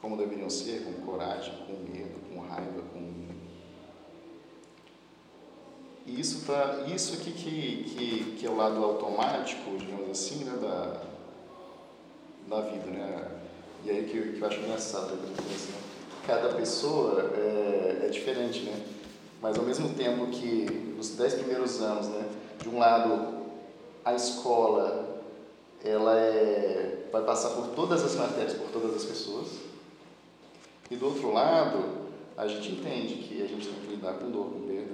como deveriam ser, com coragem, com medo, com raiva, com e isso, tá, isso aqui que, que, que é o lado automático, digamos assim, né, da, da vida, né? E aí que, eu- que eu acho engraçado, né, assim, cada pessoa é, é diferente, né? Mas ao mesmo tempo que nos dez primeiros anos, né, de um lado a escola ela é, vai passar por todas as matérias, por todas as pessoas, e do outro lado a gente entende que a gente tem que lidar com dor, com perda,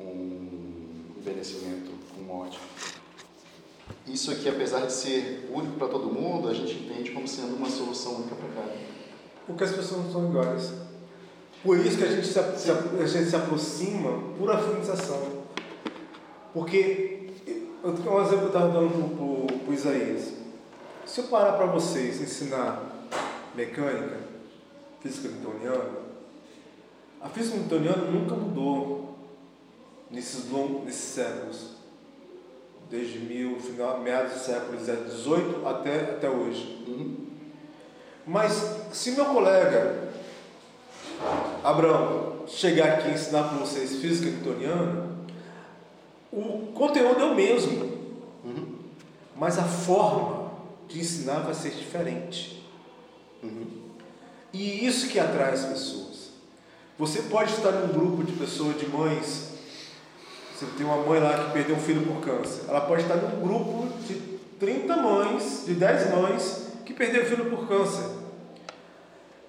com envelhecimento, com morte. Isso aqui, apesar de ser único para todo mundo, a gente entende como sendo uma solução única para cada. Porque as pessoas não são iguais. Por isso que a gente se, a gente se aproxima por afinização. Porque, eu, um exemplo que eu estava dando para o Isaías. Se eu parar para vocês ensinar mecânica, física newtoniana, a física newtoniana nunca mudou nesses, longos, nesses séculos. Desde mil, final, meados do século XVIII até, até hoje. Uhum. Mas se meu colega Abraão chegar aqui e ensinar para vocês física newtoniana, o conteúdo é o mesmo, Uhum. mas a forma de ensinar vai ser diferente. Uhum. E isso que atrai as pessoas. Você pode estar num grupo de pessoas, de mães. Você tem uma mãe lá que perdeu um filho por câncer. Ela pode estar num grupo de 30 mães, de 10 mães, que perderam filho por câncer.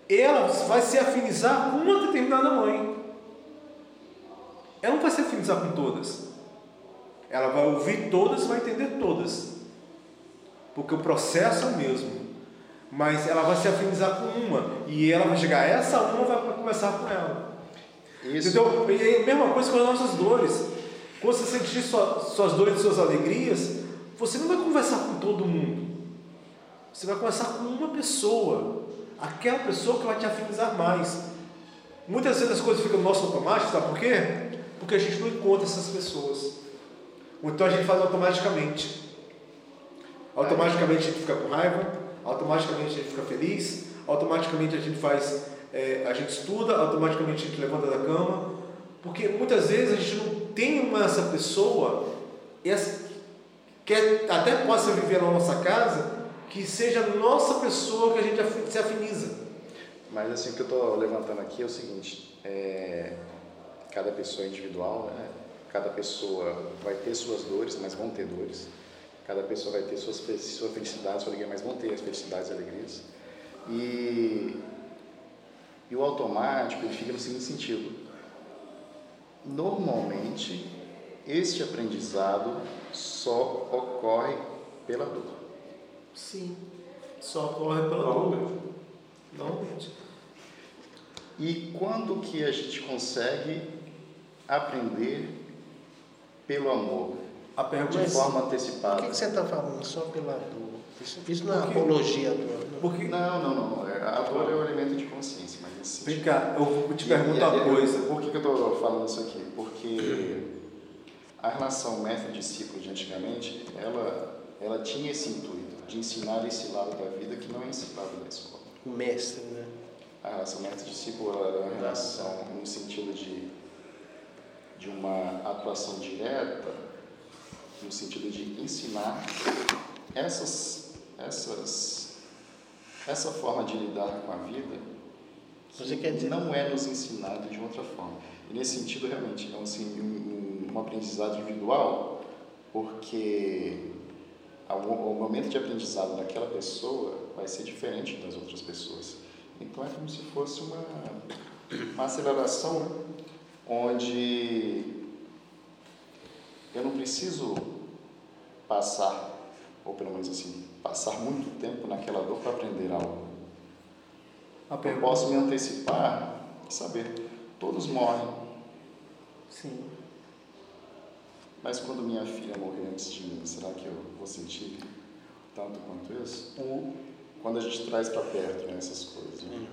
Ela vai se afinizar com uma determinada mãe. Ela não vai se afinizar com todas. Ela vai ouvir todas e vai entender todas. Porque o processo é o mesmo mas ela vai se afinizar com uma e ela vai chegar, essa uma vai começar com ela. Isso. Entendeu? E é a mesma coisa com as nossas dores. Quando você sentir sua, suas dores e suas alegrias, você não vai conversar com todo mundo. Você vai conversar com uma pessoa, aquela pessoa que vai te afinizar mais. Muitas vezes as coisas ficam no nosso automático, sabe por quê? Porque a gente não encontra essas pessoas. Ou então a gente faz automaticamente. Automaticamente a gente fica com raiva, automaticamente a gente fica feliz, automaticamente a gente faz, é, a gente estuda, automaticamente a gente levanta da cama, porque muitas vezes a gente não tem essa pessoa que até possa viver na nossa casa, que seja a nossa pessoa que a gente se afiniza. Mas assim, o que eu estou levantando aqui é o seguinte, é, cada pessoa é individual, né? cada pessoa vai ter suas dores, mas vão ter dores. Cada pessoa vai ter suas, sua felicidade, sua alegria, mas vão ter as felicidades e alegrias. E, e o automático ele fica no seguinte sentido. Normalmente, este aprendizado só ocorre pela dor. Sim, só corre pela dor. Normalmente. E quando que a gente consegue aprender pelo amor, A pergunta de Mas- forma Por antecipada? que, que você está falando só pela dor? Isso, isso não é apologia à dor. Não. Porque, Não, não, não. é- A dor é o elemento de consciência, mas assim. vem cá, eu vou te E- perguntar e- uma coisa. Por que, que eu estou falando isso aqui? Porque a relação mestre-discípulo de antigamente, ela, ela tinha esse intuito de ensinar esse lado da vida que não é ensinado na escola. O mestre, né? A relação mestre-discípulo ela é uma relação no sentido de, de uma atuação direta no sentido de ensinar essas, essas, essa forma de lidar com a vida Você quer dizer? não é nos ensinado de outra forma. E nesse sentido, realmente, é assim, um, um aprendizado individual, porque o momento de aprendizado daquela pessoa vai ser diferente das outras pessoas. Então é como se fosse uma, uma aceleração onde eu não preciso passar, ou pelo menos assim, passar muito tempo naquela dor para aprender algo. A Eu posso me antecipar e saber, todos morrem, Sim. mas quando minha filha morrer antes de mim, será que eu vou sentir tanto quanto isso? O, Quando a gente traz para perto né, essas coisas. né?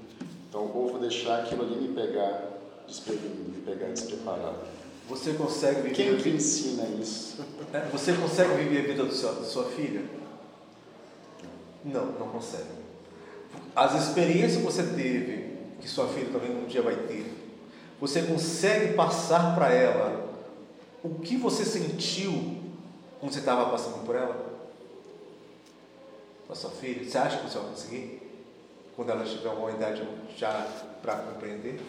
Então, ou vou deixar aquilo ali me pegar desprevenido, me pegar despreparado. você consegue viver Quem que vida? ensina isso? É, Você consegue viver a vida do seu, da sua filha? Não, não consegue. As experiências que você teve, que sua filha também um dia vai ter, você consegue passar para ela o que você sentiu quando você estava passando por ela? Com a sua filha? Você acha que você vai conseguir? Quando ela tiver uma idade já para compreender?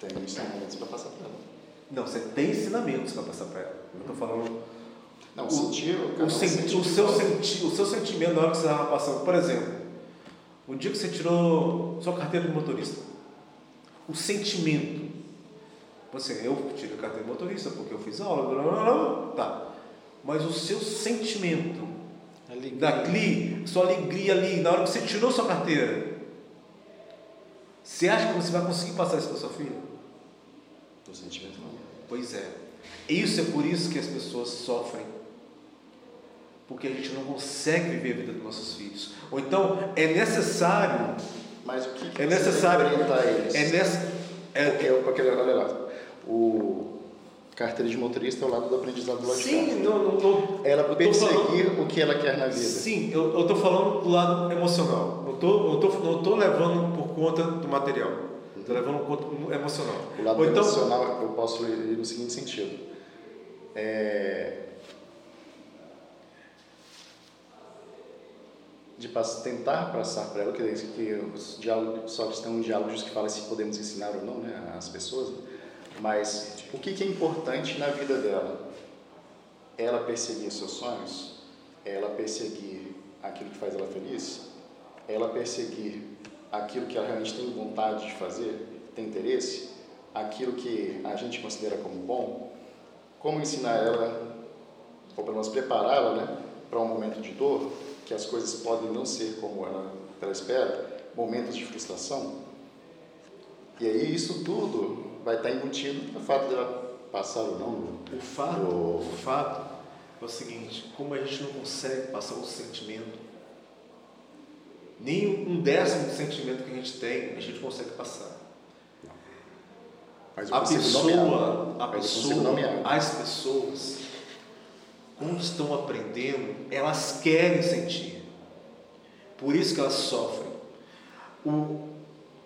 Tem ensinamentos para passar para ela. Não, você tem ensinamentos para passar para ela. Eu estou falando Não, O- o, um sen- sente o seu senti o seu sentimento na hora que você estava passando. Por exemplo, o dia que você tirou sua carteira de motorista, o sentimento. Você, eu tirei a carteira de motorista porque eu fiz aula, blá, blá, blá, tá. Mas o seu sentimento Alegria. sua alegria ali, na hora que você tirou sua carteira, você acha que você vai conseguir passar isso para sua filha? Do sentimento não. Pois é. Isso é por isso que as pessoas sofrem. Porque a gente não consegue viver a vida dos nossos filhos. Ou então é necessário, Mas o que, que é necessário, orientar eles? é nessa, é, Porque, porque, olha lá, o carteira de motorista é o lado do aprendizado do lado sim, não, não, não, Ela tô perseguir falando- o que ela quer na vida. Sim, eu estou falando do lado emocional. Não estou não tô, não tô levando por conta do material. Estou levando por conta do emocional. O lado Ou então, emocional eu posso ir no seguinte sentido. É, de tentar passar para ela, que, que os diálogos, só tem um diálogo que fala se podemos ensinar ou não né, as pessoas, mas o que, que é importante na vida dela? Ela perseguir seus sonhos? Ela perseguir aquilo que faz ela feliz? Ela perseguir aquilo que ela realmente tem vontade de fazer, tem interesse? Aquilo que a gente considera como bom? Como ensinar ela, ou pelo menos prepará-la né, para um momento de dor, que as coisas podem não ser como ela, ela espera, momentos de frustração? E aí isso tudo vai estar embutido no fato dela passar ou não o fato, o fato é o seguinte, como a gente não consegue passar o sentimento, nem um décimo do sentimento que a gente tem, a gente consegue passar. Mas eu A pessoa, nomear. a pessoa, as pessoas, quando estão aprendendo, elas querem sentir. Por isso que elas sofrem. O,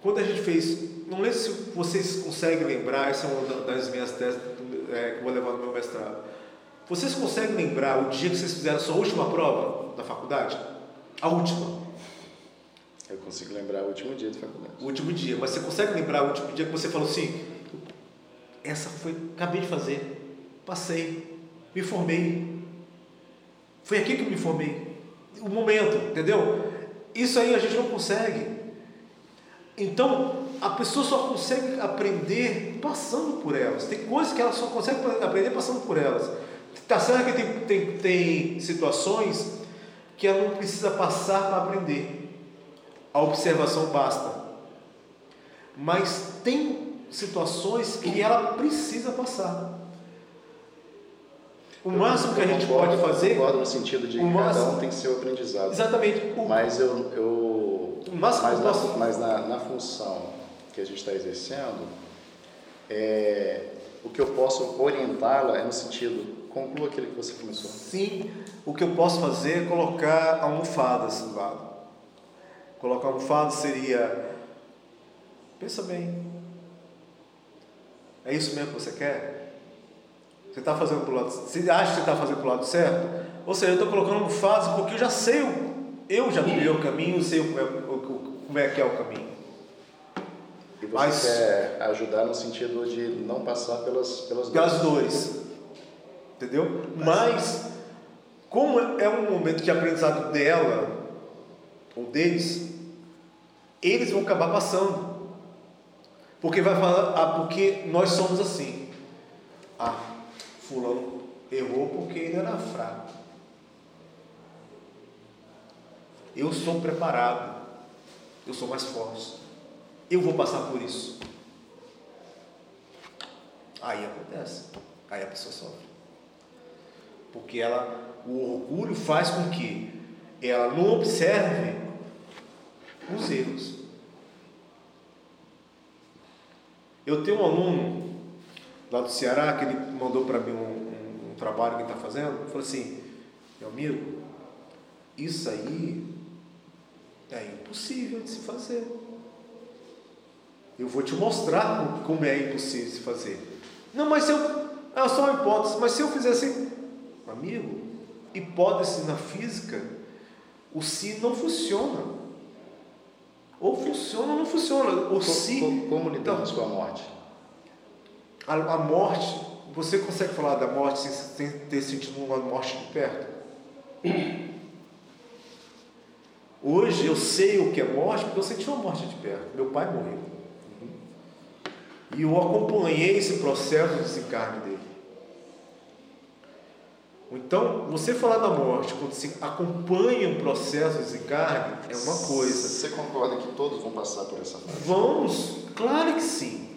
quando a gente fez, não lembro se vocês conseguem lembrar, essa é uma da- das minhas teses é, que eu vou levar no meu mestrado. Vocês conseguem lembrar o dia que vocês fizeram a sua última prova da faculdade? A última. Eu consigo lembrar o último dia de faculdade. O último dia. Mas você consegue lembrar o último dia que você falou assim: essa foi, acabei de fazer, passei, me formei. Foi aqui que eu me formei. O momento, entendeu? Isso aí a gente não consegue. Então, a pessoa só consegue aprender passando por elas. Tem coisas que ela só consegue aprender passando por elas. Tá certo que tem, tem, tem situações que ela não precisa passar para aprender. A observação basta. Mas tem situações que ela precisa passar. O máximo que a gente concordo- pode fazer. Concordo no sentido de o que cada máximo- um tem seu aprendizado. Exatamente. O, Mas eu, eu o máximo mas, que eu na, mas na, na função que a gente está exercendo, é, o que eu posso orientá-la é no sentido, conclua aquilo que você começou. Sim, o que eu posso fazer é colocar almofadas do lado. Colocar almofadas seria. Pensa bem. É isso mesmo que você quer? Você está fazendo pro lado, você acha que você está fazendo pro lado certo? Ou seja, eu estou colocando fase porque eu já sei, o- eu já criei o caminho, sei como é, o- como é que é o caminho. E você Mas- quer ajudar no sentido de não passar pelas, pelas Pelas dores. dores. Entendeu? Mas, como é um momento de aprendizado dela, ou deles, eles vão acabar passando. Porque vai falar, ah, porque nós somos assim. Ah, fulano errou porque ele era fraco. Eu sou preparado. Eu sou mais forte. Eu vou passar por isso. Aí acontece. Aí a pessoa sofre. Porque ela, o orgulho faz com que ela não observe os erros. Eu tenho um aluno lá do Ceará que ele mandou para mim um, um- um trabalho que ele está fazendo. Falou assim: meu amigo, isso aí é impossível de se fazer. Eu vou te mostrar como- é impossível de se fazer. Não, mas se eu. É só uma hipótese, mas se eu fizer assim. Amigo, hipótese na física, o se não funciona. Ou funciona ou não funciona. O se. co- Como lidamos Então, com a morte? A, a morte, você consegue falar da morte sem, sem ter sentido uma morte de perto? Hoje eu sei o que é morte porque eu senti uma morte de perto. Meu pai morreu. E eu acompanhei esse processo de desencarne dele. Então, você falar da morte quando se acompanha um processo de desencarne é uma coisa. Você concorda que todos vão passar por essa fase? Vamos, claro que sim.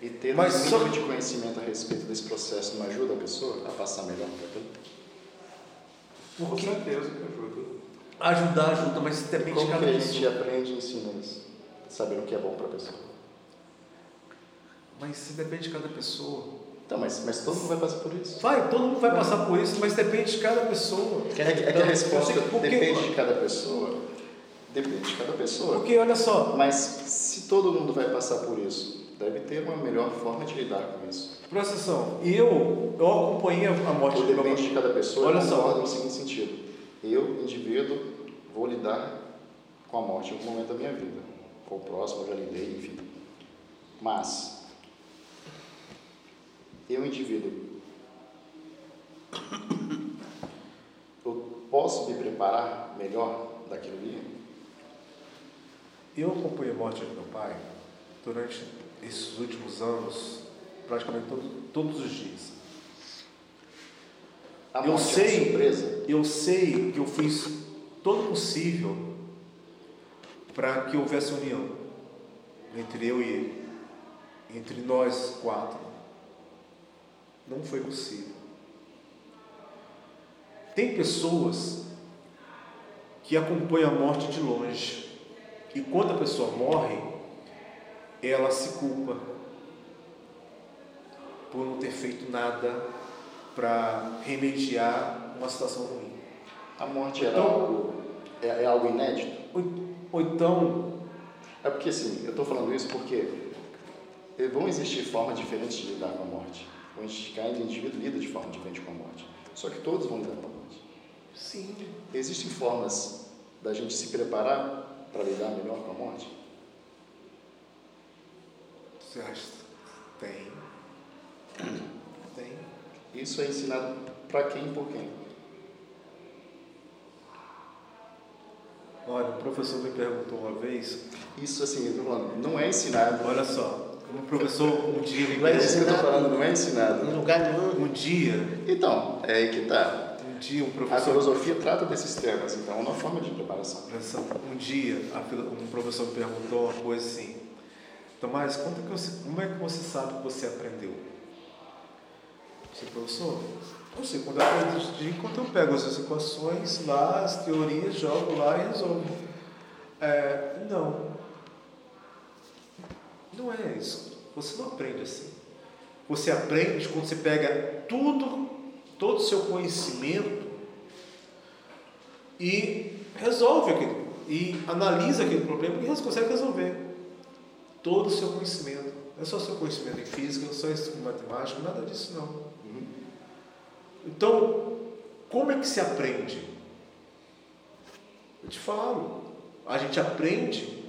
E ter Mas um só- mínimo de conhecimento a respeito desse processo não ajuda a pessoa a passar melhor por aquilo? Com certeza que ajuda. Ajudar ajuda, mas depende de Como cada que a gente aprende e ensina isso? Saber o que é bom para a pessoa. Mas isso depende de cada pessoa. Então, mas, mas todo mundo vai passar por isso. Vai, todo mundo vai passar por isso, mas depende de cada pessoa. É que, é que a Então, resposta sei porque- depende de cada pessoa. Depende de cada pessoa. Porque olha só, Mas se todo mundo vai passar por isso, deve ter uma melhor forma de lidar com isso. atenção, eu, eu acompanhei a morte Ou do meu depende de cada pessoa. Olha só. no seguinte sentido. Eu, indivíduo, vou lidar com a morte em algum momento da minha vida. Com o próximo, eu já lidei, enfim. Mas, eu, indivíduo, eu posso me preparar melhor daquilo ali? Eu acompanhei a morte do meu pai durante esses últimos anos, praticamente todo- todos os dias. A Eu morte é sei. surpresa? Eu sei que eu fiz todo o possível para que houvesse união entre eu e ele, entre nós quatro. Não foi possível. Tem pessoas que acompanham a morte de longe e quando a pessoa morre, ela se culpa por não ter feito nada para remediar uma situação ruim. A morte era Então- algo, é, é algo inédito? Ou, ou então, É porque assim, eu estou falando isso porque vão existir formas diferentes de lidar com a morte. Cada indivíduo lida de forma diferente com a morte. Só que todos vão lidar com a morte. sim, Existem formas da gente se preparar para lidar melhor com a morte? Você acha? Tem. Tem. Isso é ensinado para quem e por quem? Olha, o professor me perguntou uma vez, Isso assim, eu tô falando, não é ensinado. olha só, um professor um dia me Vai É isso que eu estou falando, não é ensinado. Em lugar nenhum. um dia, Então, é aí que está. um dia um A professor filosofia trata desses temas, então é uma forma de preparação. Um dia a um professor me perguntou uma coisa assim, Tomás, conta que você, como é que você sabe que você aprendeu? Eu disse, professor, eu sei quando eu eu pego as equações lá, as teorias, jogo lá e resolvo. É, não. Não é isso. Você não aprende assim. Você aprende quando você pega tudo, todo o seu conhecimento e resolve aquilo. E analisa aquele problema e você consegue resolver. Todo o seu conhecimento. Não é só seu conhecimento em física, não é só em matemática, nada disso não. Então, como é que se aprende? Eu te falo, a gente aprende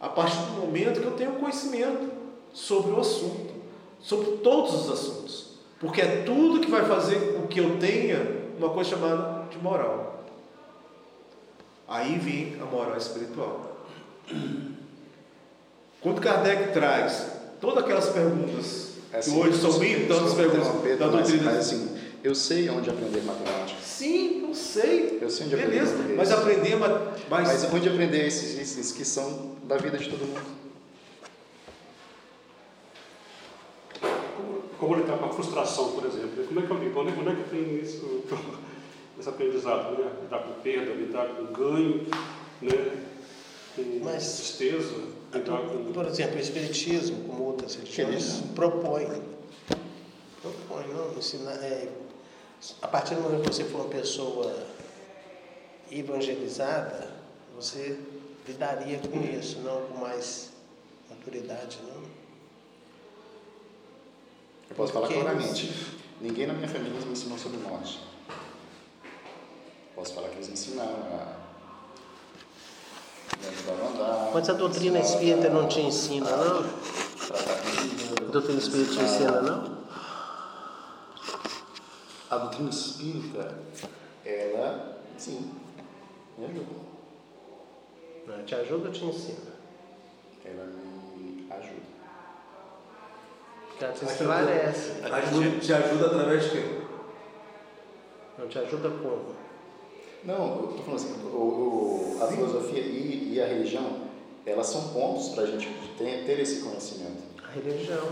a partir do momento que eu tenho conhecimento sobre o assunto, sobre todos os assuntos, porque é tudo que vai fazer com que eu tenha uma coisa chamada de moral. Aí vem a moral espiritual. Quando Kardec traz todas aquelas perguntas É assim, que hoje são mil tantas perguntas da doutrina. mas assim, eu sei onde aprender matemática. Sim, eu sei. Eu sei onde aprender Beleza, mas aprender ma- mas, Mas onde aprender esses itens que são da vida de todo mundo? Como, lidar com a frustração, por exemplo? Como é que eu lido? Onde, onde é que tem isso, *laughs* esse aprendizado? Né? Lidar com perda, lidar com ganho, né? com Mas- tristeza. Por exemplo, o Espiritismo, como outras religiões, propõe. Propõe, não? Ensinar, é, a partir do momento que você for uma pessoa evangelizada, você lidaria com isso, não com mais maturidade, não? Eu posso falar Porque- claramente. Ninguém na minha família me ensinou sobre morte. Posso falar que eles me ensinaram a me ajudaram a andar. Mas a doutrina espírita não te ensina, não? A doutrina espírita te ensina, não? A doutrina espírita, ela, sim, me ajuda. Não, te ajuda ou te ensina? Ela me ajuda. Ela te esclarece. ajuda, te ajuda através de quê? Não te ajuda como? Não, eu estou falando assim, o, o- a filosofia e, e a religião, elas são pontos para a gente ter, ter esse conhecimento. A religião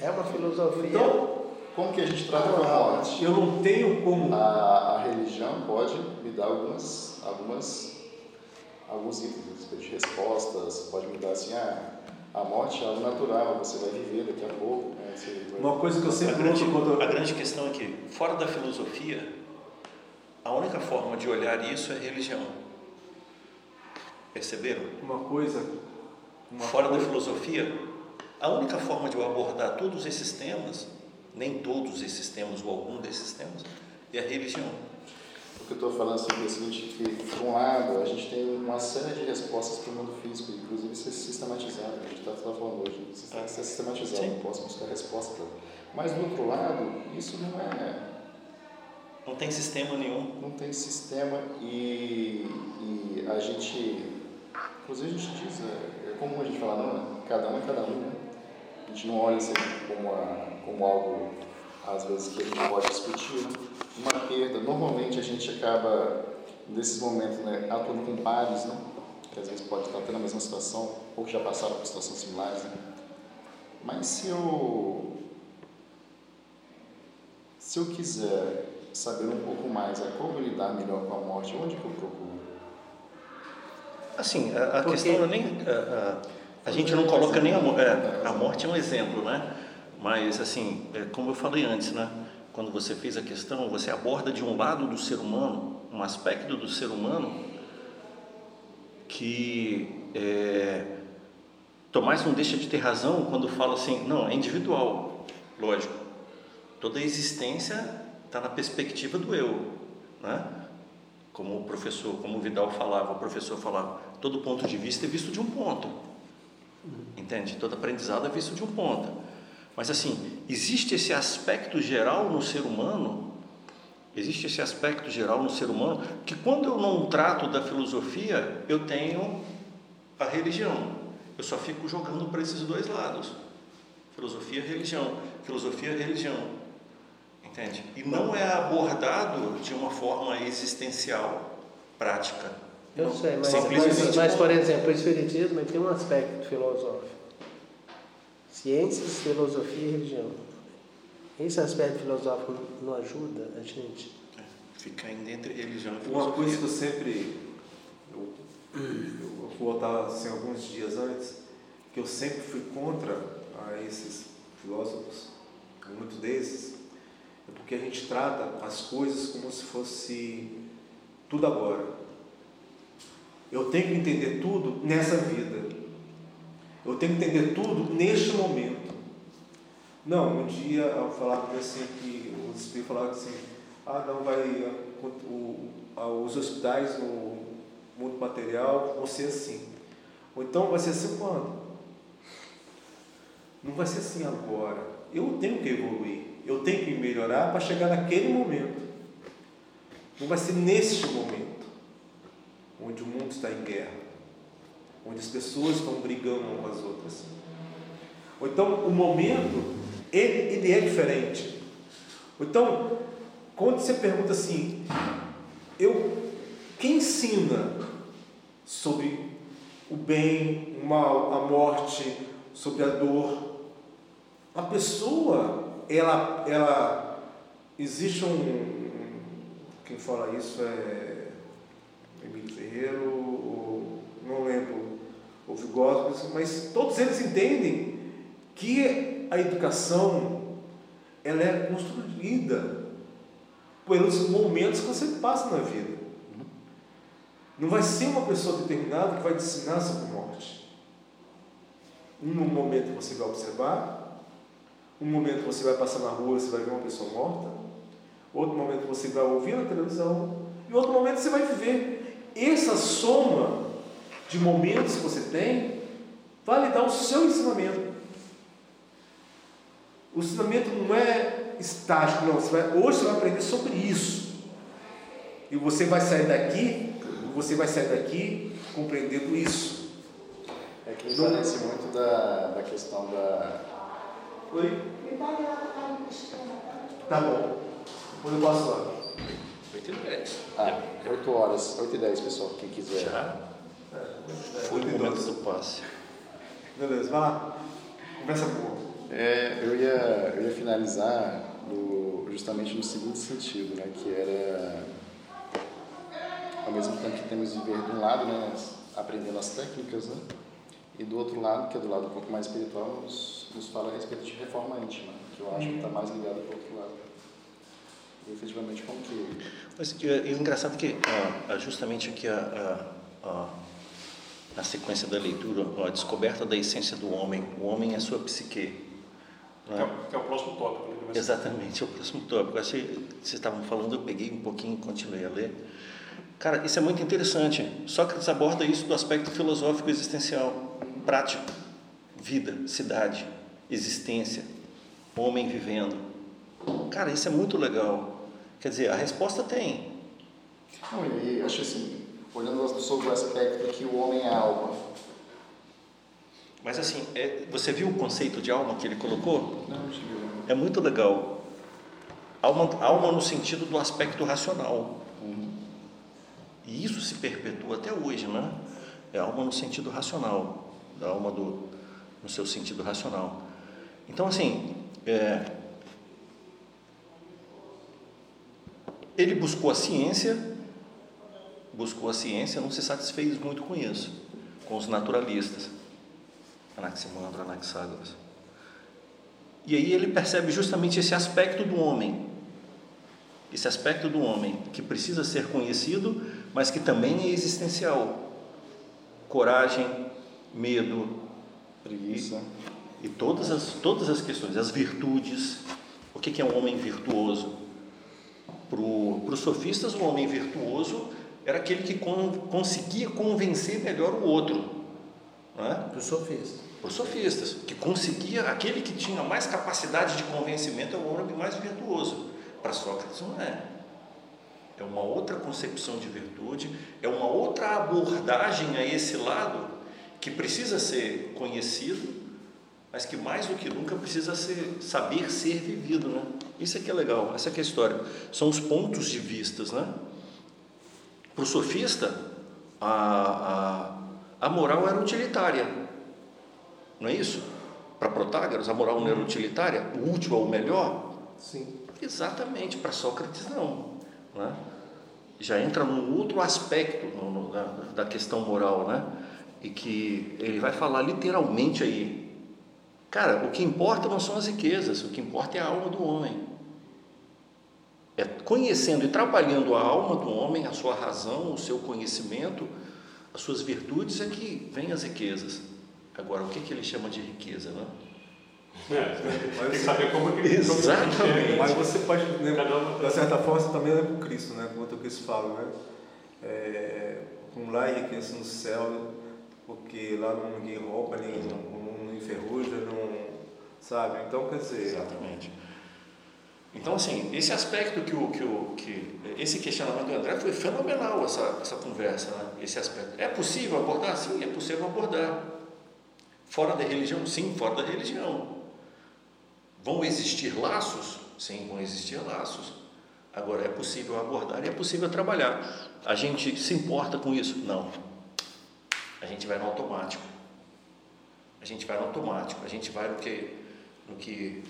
é, é uma filosofia. Então, Como que a gente trata com a morte? eu não tenho como. A, a religião pode me dar algumas, algumas, alguns itens a de respostas, pode me dar assim, ah, a morte é algo natural, você vai viver daqui a pouco. Né? Você vai- Uma coisa que eu A sempre grande, luto contra. a grande questão é que, fora da filosofia, a única forma de olhar isso é religião. Perceberam? Uma coisa. Uma Fora da coisa- filosofia, a única forma de eu abordar todos esses temas, nem todos esses temas ou algum desses temas, é a religião. O que eu estou falando assim, é o seguinte, que, por um lado, a gente tem uma série de respostas para o mundo físico, inclusive isso é sistematizado, a gente está falando hoje, isso está sistematizado, Sim. posso buscar resposta para Mas, do outro lado, isso não é Não tem sistema nenhum. não tem sistema e, e a gente, inclusive a gente diz, é, é comum a gente falar, não, é cada um é cada um, né? A gente não olha aí como, a, como algo, às vezes, que a gente pode discutir, né? Uma perda, normalmente a gente acaba, nesses momentos, né, atuando com pares, né? Que às vezes pode estar tendo a mesma situação, ou que já passaram por situações similares, né? Mas se eu, se eu quiser saber um pouco mais a como lidar melhor com a morte, onde que eu procuro? Assim, a, a Porque- questão não é nem. A, a, a gente não coloca nem a morte. a morte é um exemplo, né? Mas, assim, é, como eu falei antes, né? Quando você fez a questão, você aborda de um lado do ser humano, um aspecto do ser humano que é, Tomás não deixa de ter razão quando fala assim, não, é individual, lógico. Toda a existência está na perspectiva do eu, né? Como o professor, como o Vidal falava, o professor falava, todo ponto de vista é visto de um ponto. Entende? Todo aprendizado é visto de um ponto. Mas assim, existe esse aspecto geral no ser humano, existe esse aspecto geral no ser humano que quando eu não trato da filosofia, eu tenho a religião. Eu só fico jogando para esses dois lados. Filosofia religião, filosofia religião. Entende? E não é abordado de uma forma existencial, prática. Eu Não. sei, mas, Simplesmente mas, mas, por exemplo, o Espiritismo tem um aspecto filosófico. Ciências, filosofia e religião. Esse aspecto filosófico não ajuda a gente? Fica ainda entre religião e Uma coisa que filosofia. eu sempre. Eu, eu vou voltar assim, alguns dias antes, que eu sempre fui contra a esses filósofos, muitos desses, é porque a gente trata as coisas como se fosse tudo agora. Eu tenho que entender tudo nessa vida. Eu tenho que entender tudo neste momento. Não, um dia eu falava assim que os espíritos falavam assim, Ah, não, vai. O, os hospitais no mundo material vão ser assim. Ou então vai ser assim quando? Não vai ser assim agora. Eu tenho que evoluir. Eu tenho que melhorar para chegar naquele momento. Não vai ser neste momento, onde o mundo está em guerra, onde as pessoas estão brigando umas com as outras. Ou então, o momento, ele, ele é diferente. Ou então, quando você pergunta assim, eu, quem ensina sobre o bem, o mal, a morte, sobre a dor? A pessoa, ela, ela existe um, quem fala isso é Emílio Ferreiro, não lembro, o Vigópolis, mas todos eles entendem que a educação ela é construída pelos momentos que você passa na vida. Não vai ser uma pessoa determinada que vai te ensinar sobre morte. Um momento você vai observar, um momento você vai passar na rua você vai ver uma pessoa morta, outro momento você vai ouvir na televisão, e outro momento você vai viver. Essa soma de momentos que você tem vai lhe dar o seu ensinamento. O ensinamento não é estático, não. Você vai, hoje você vai aprender sobre isso. E você vai sair daqui, você vai sair daqui compreendendo isso. É que me parece muito da, da questão da. Oi? Tá bom. Depois eu passo lá. 8 e 10. Ah, 8 horas, 8 e 10, pessoal, quem quiser. Já? Foi o momento do passe. Beleza, vai lá. Conversa boa. É, eu, ia, eu ia finalizar no, justamente no seguinte sentido, né, que era, ao mesmo tempo que temos de ver de um lado, né, aprendendo as técnicas, né, e do outro lado, que é do lado um pouco mais espiritual, nos, nos fala a respeito de reforma íntima, que eu acho que está mais ligado para o outro lado. E, efetivamente, como que... Mas e o engraçado é que, ah, justamente aqui a, a, a, na sequência da leitura, a descoberta da essência do homem, o homem é sua psique, que é, que é, o próximo tópico. Né? Exatamente, é o próximo tópico. Achei, vocês estavam falando, eu peguei um pouquinho e continuei a ler. Cara, isso é muito interessante. Sócrates aborda isso do aspecto filosófico existencial, prático, vida, cidade, existência, homem vivendo. Cara, isso é muito legal. Quer dizer, a resposta tem. Não, e acho assim, olhando sobre o aspecto que o homem é alma, mas assim, é, você viu o conceito de alma que ele colocou? Não, não É muito legal. Alma, alma no sentido do aspecto racional. Uhum. E isso se perpetua até hoje, né? É alma no sentido racional, da alma do, no seu sentido racional. Então, assim, é, ele buscou a ciência, buscou a ciência, não se satisfez muito com isso, com os naturalistas. Anaximandro, Anaxágoras. E aí ele percebe justamente esse aspecto do homem, esse aspecto do homem que precisa ser conhecido, mas que também é existencial. Coragem, medo, preguiça e, todas as todas as questões, as virtudes. O que é um homem virtuoso? Para os sofistas, o homem virtuoso era aquele que con, conseguia convencer melhor o outro é? Para os sofistas. Para os sofistas, que conseguia, aquele que tinha mais capacidade de convencimento é o homem mais virtuoso. Para Sócrates não é. É uma outra concepção de virtude, é uma outra abordagem a esse lado que precisa ser conhecido, mas que mais do que nunca precisa ser, saber ser vivido, né? Isso é que é legal, essa é que é a história. São os pontos de vistas, né? Para o sofista, a, a a moral era utilitária. Não é isso? Para Protágoras, a moral não era utilitária? O útil é o melhor? Sim. Exatamente. Para Sócrates, não. não é? Já entra num outro aspecto no, no, da, da questão moral, né? E que ele vai falar literalmente aí. Cara, o que importa não são as riquezas, o que importa é a alma do homem. É conhecendo e trabalhando a alma do homem, a sua razão, o seu conhecimento, as suas virtudes é que vêm as riquezas. Agora, o que, que ele chama de riqueza? Né? É, tem que saber como que ele *laughs* Exatamente. Mas você pode, né, da certa forma, você também lembra o Cristo, né? Como o Cristo fala, né? É, com lá enriquece no céu, porque lá não- ninguém rouba, ninguém não, não enferruja, não, sabe? Então, quer dizer, Exatamente. Então, assim, esse aspecto que o, que o que esse questionamento do André foi fenomenal essa, essa conversa, né? Esse aspecto. É possível abordar? Sim, é possível abordar. Fora da religião? Sim, fora da religião. Vão existir laços? Sim, vão existir laços. Agora, é possível abordar e é possível trabalhar. A gente se importa com isso? Não. A gente vai no automático. A gente vai no automático. A gente vai no que, no que,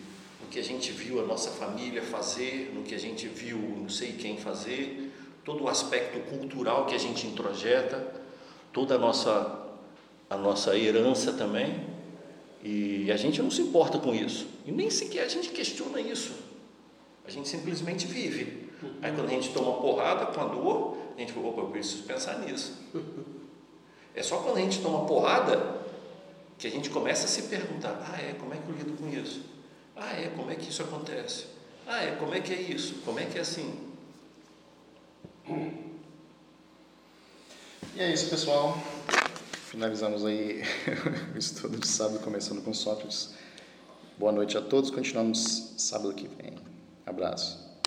no que a gente viu a nossa família fazer, no que a gente viu não sei quem fazer, todo o aspecto cultural que a gente introjeta, toda a nossa, a nossa herança também. E a gente não se importa com isso. E nem sequer a gente questiona isso. A gente simplesmente vive. Aí quando a gente toma porrada com a dor, a gente fala, opa, eu preciso pensar nisso. É só quando a gente toma porrada que a gente começa a se perguntar, ah é, como é que eu lido com isso? Ah é, como é que isso acontece? Ah é, como é que é isso? Como é que é assim? E é isso, pessoal. Finalizamos aí *laughs* o estudo de sábado, começando com Sócrates. Boa noite a todos. Continuamos sábado que vem. Abraço.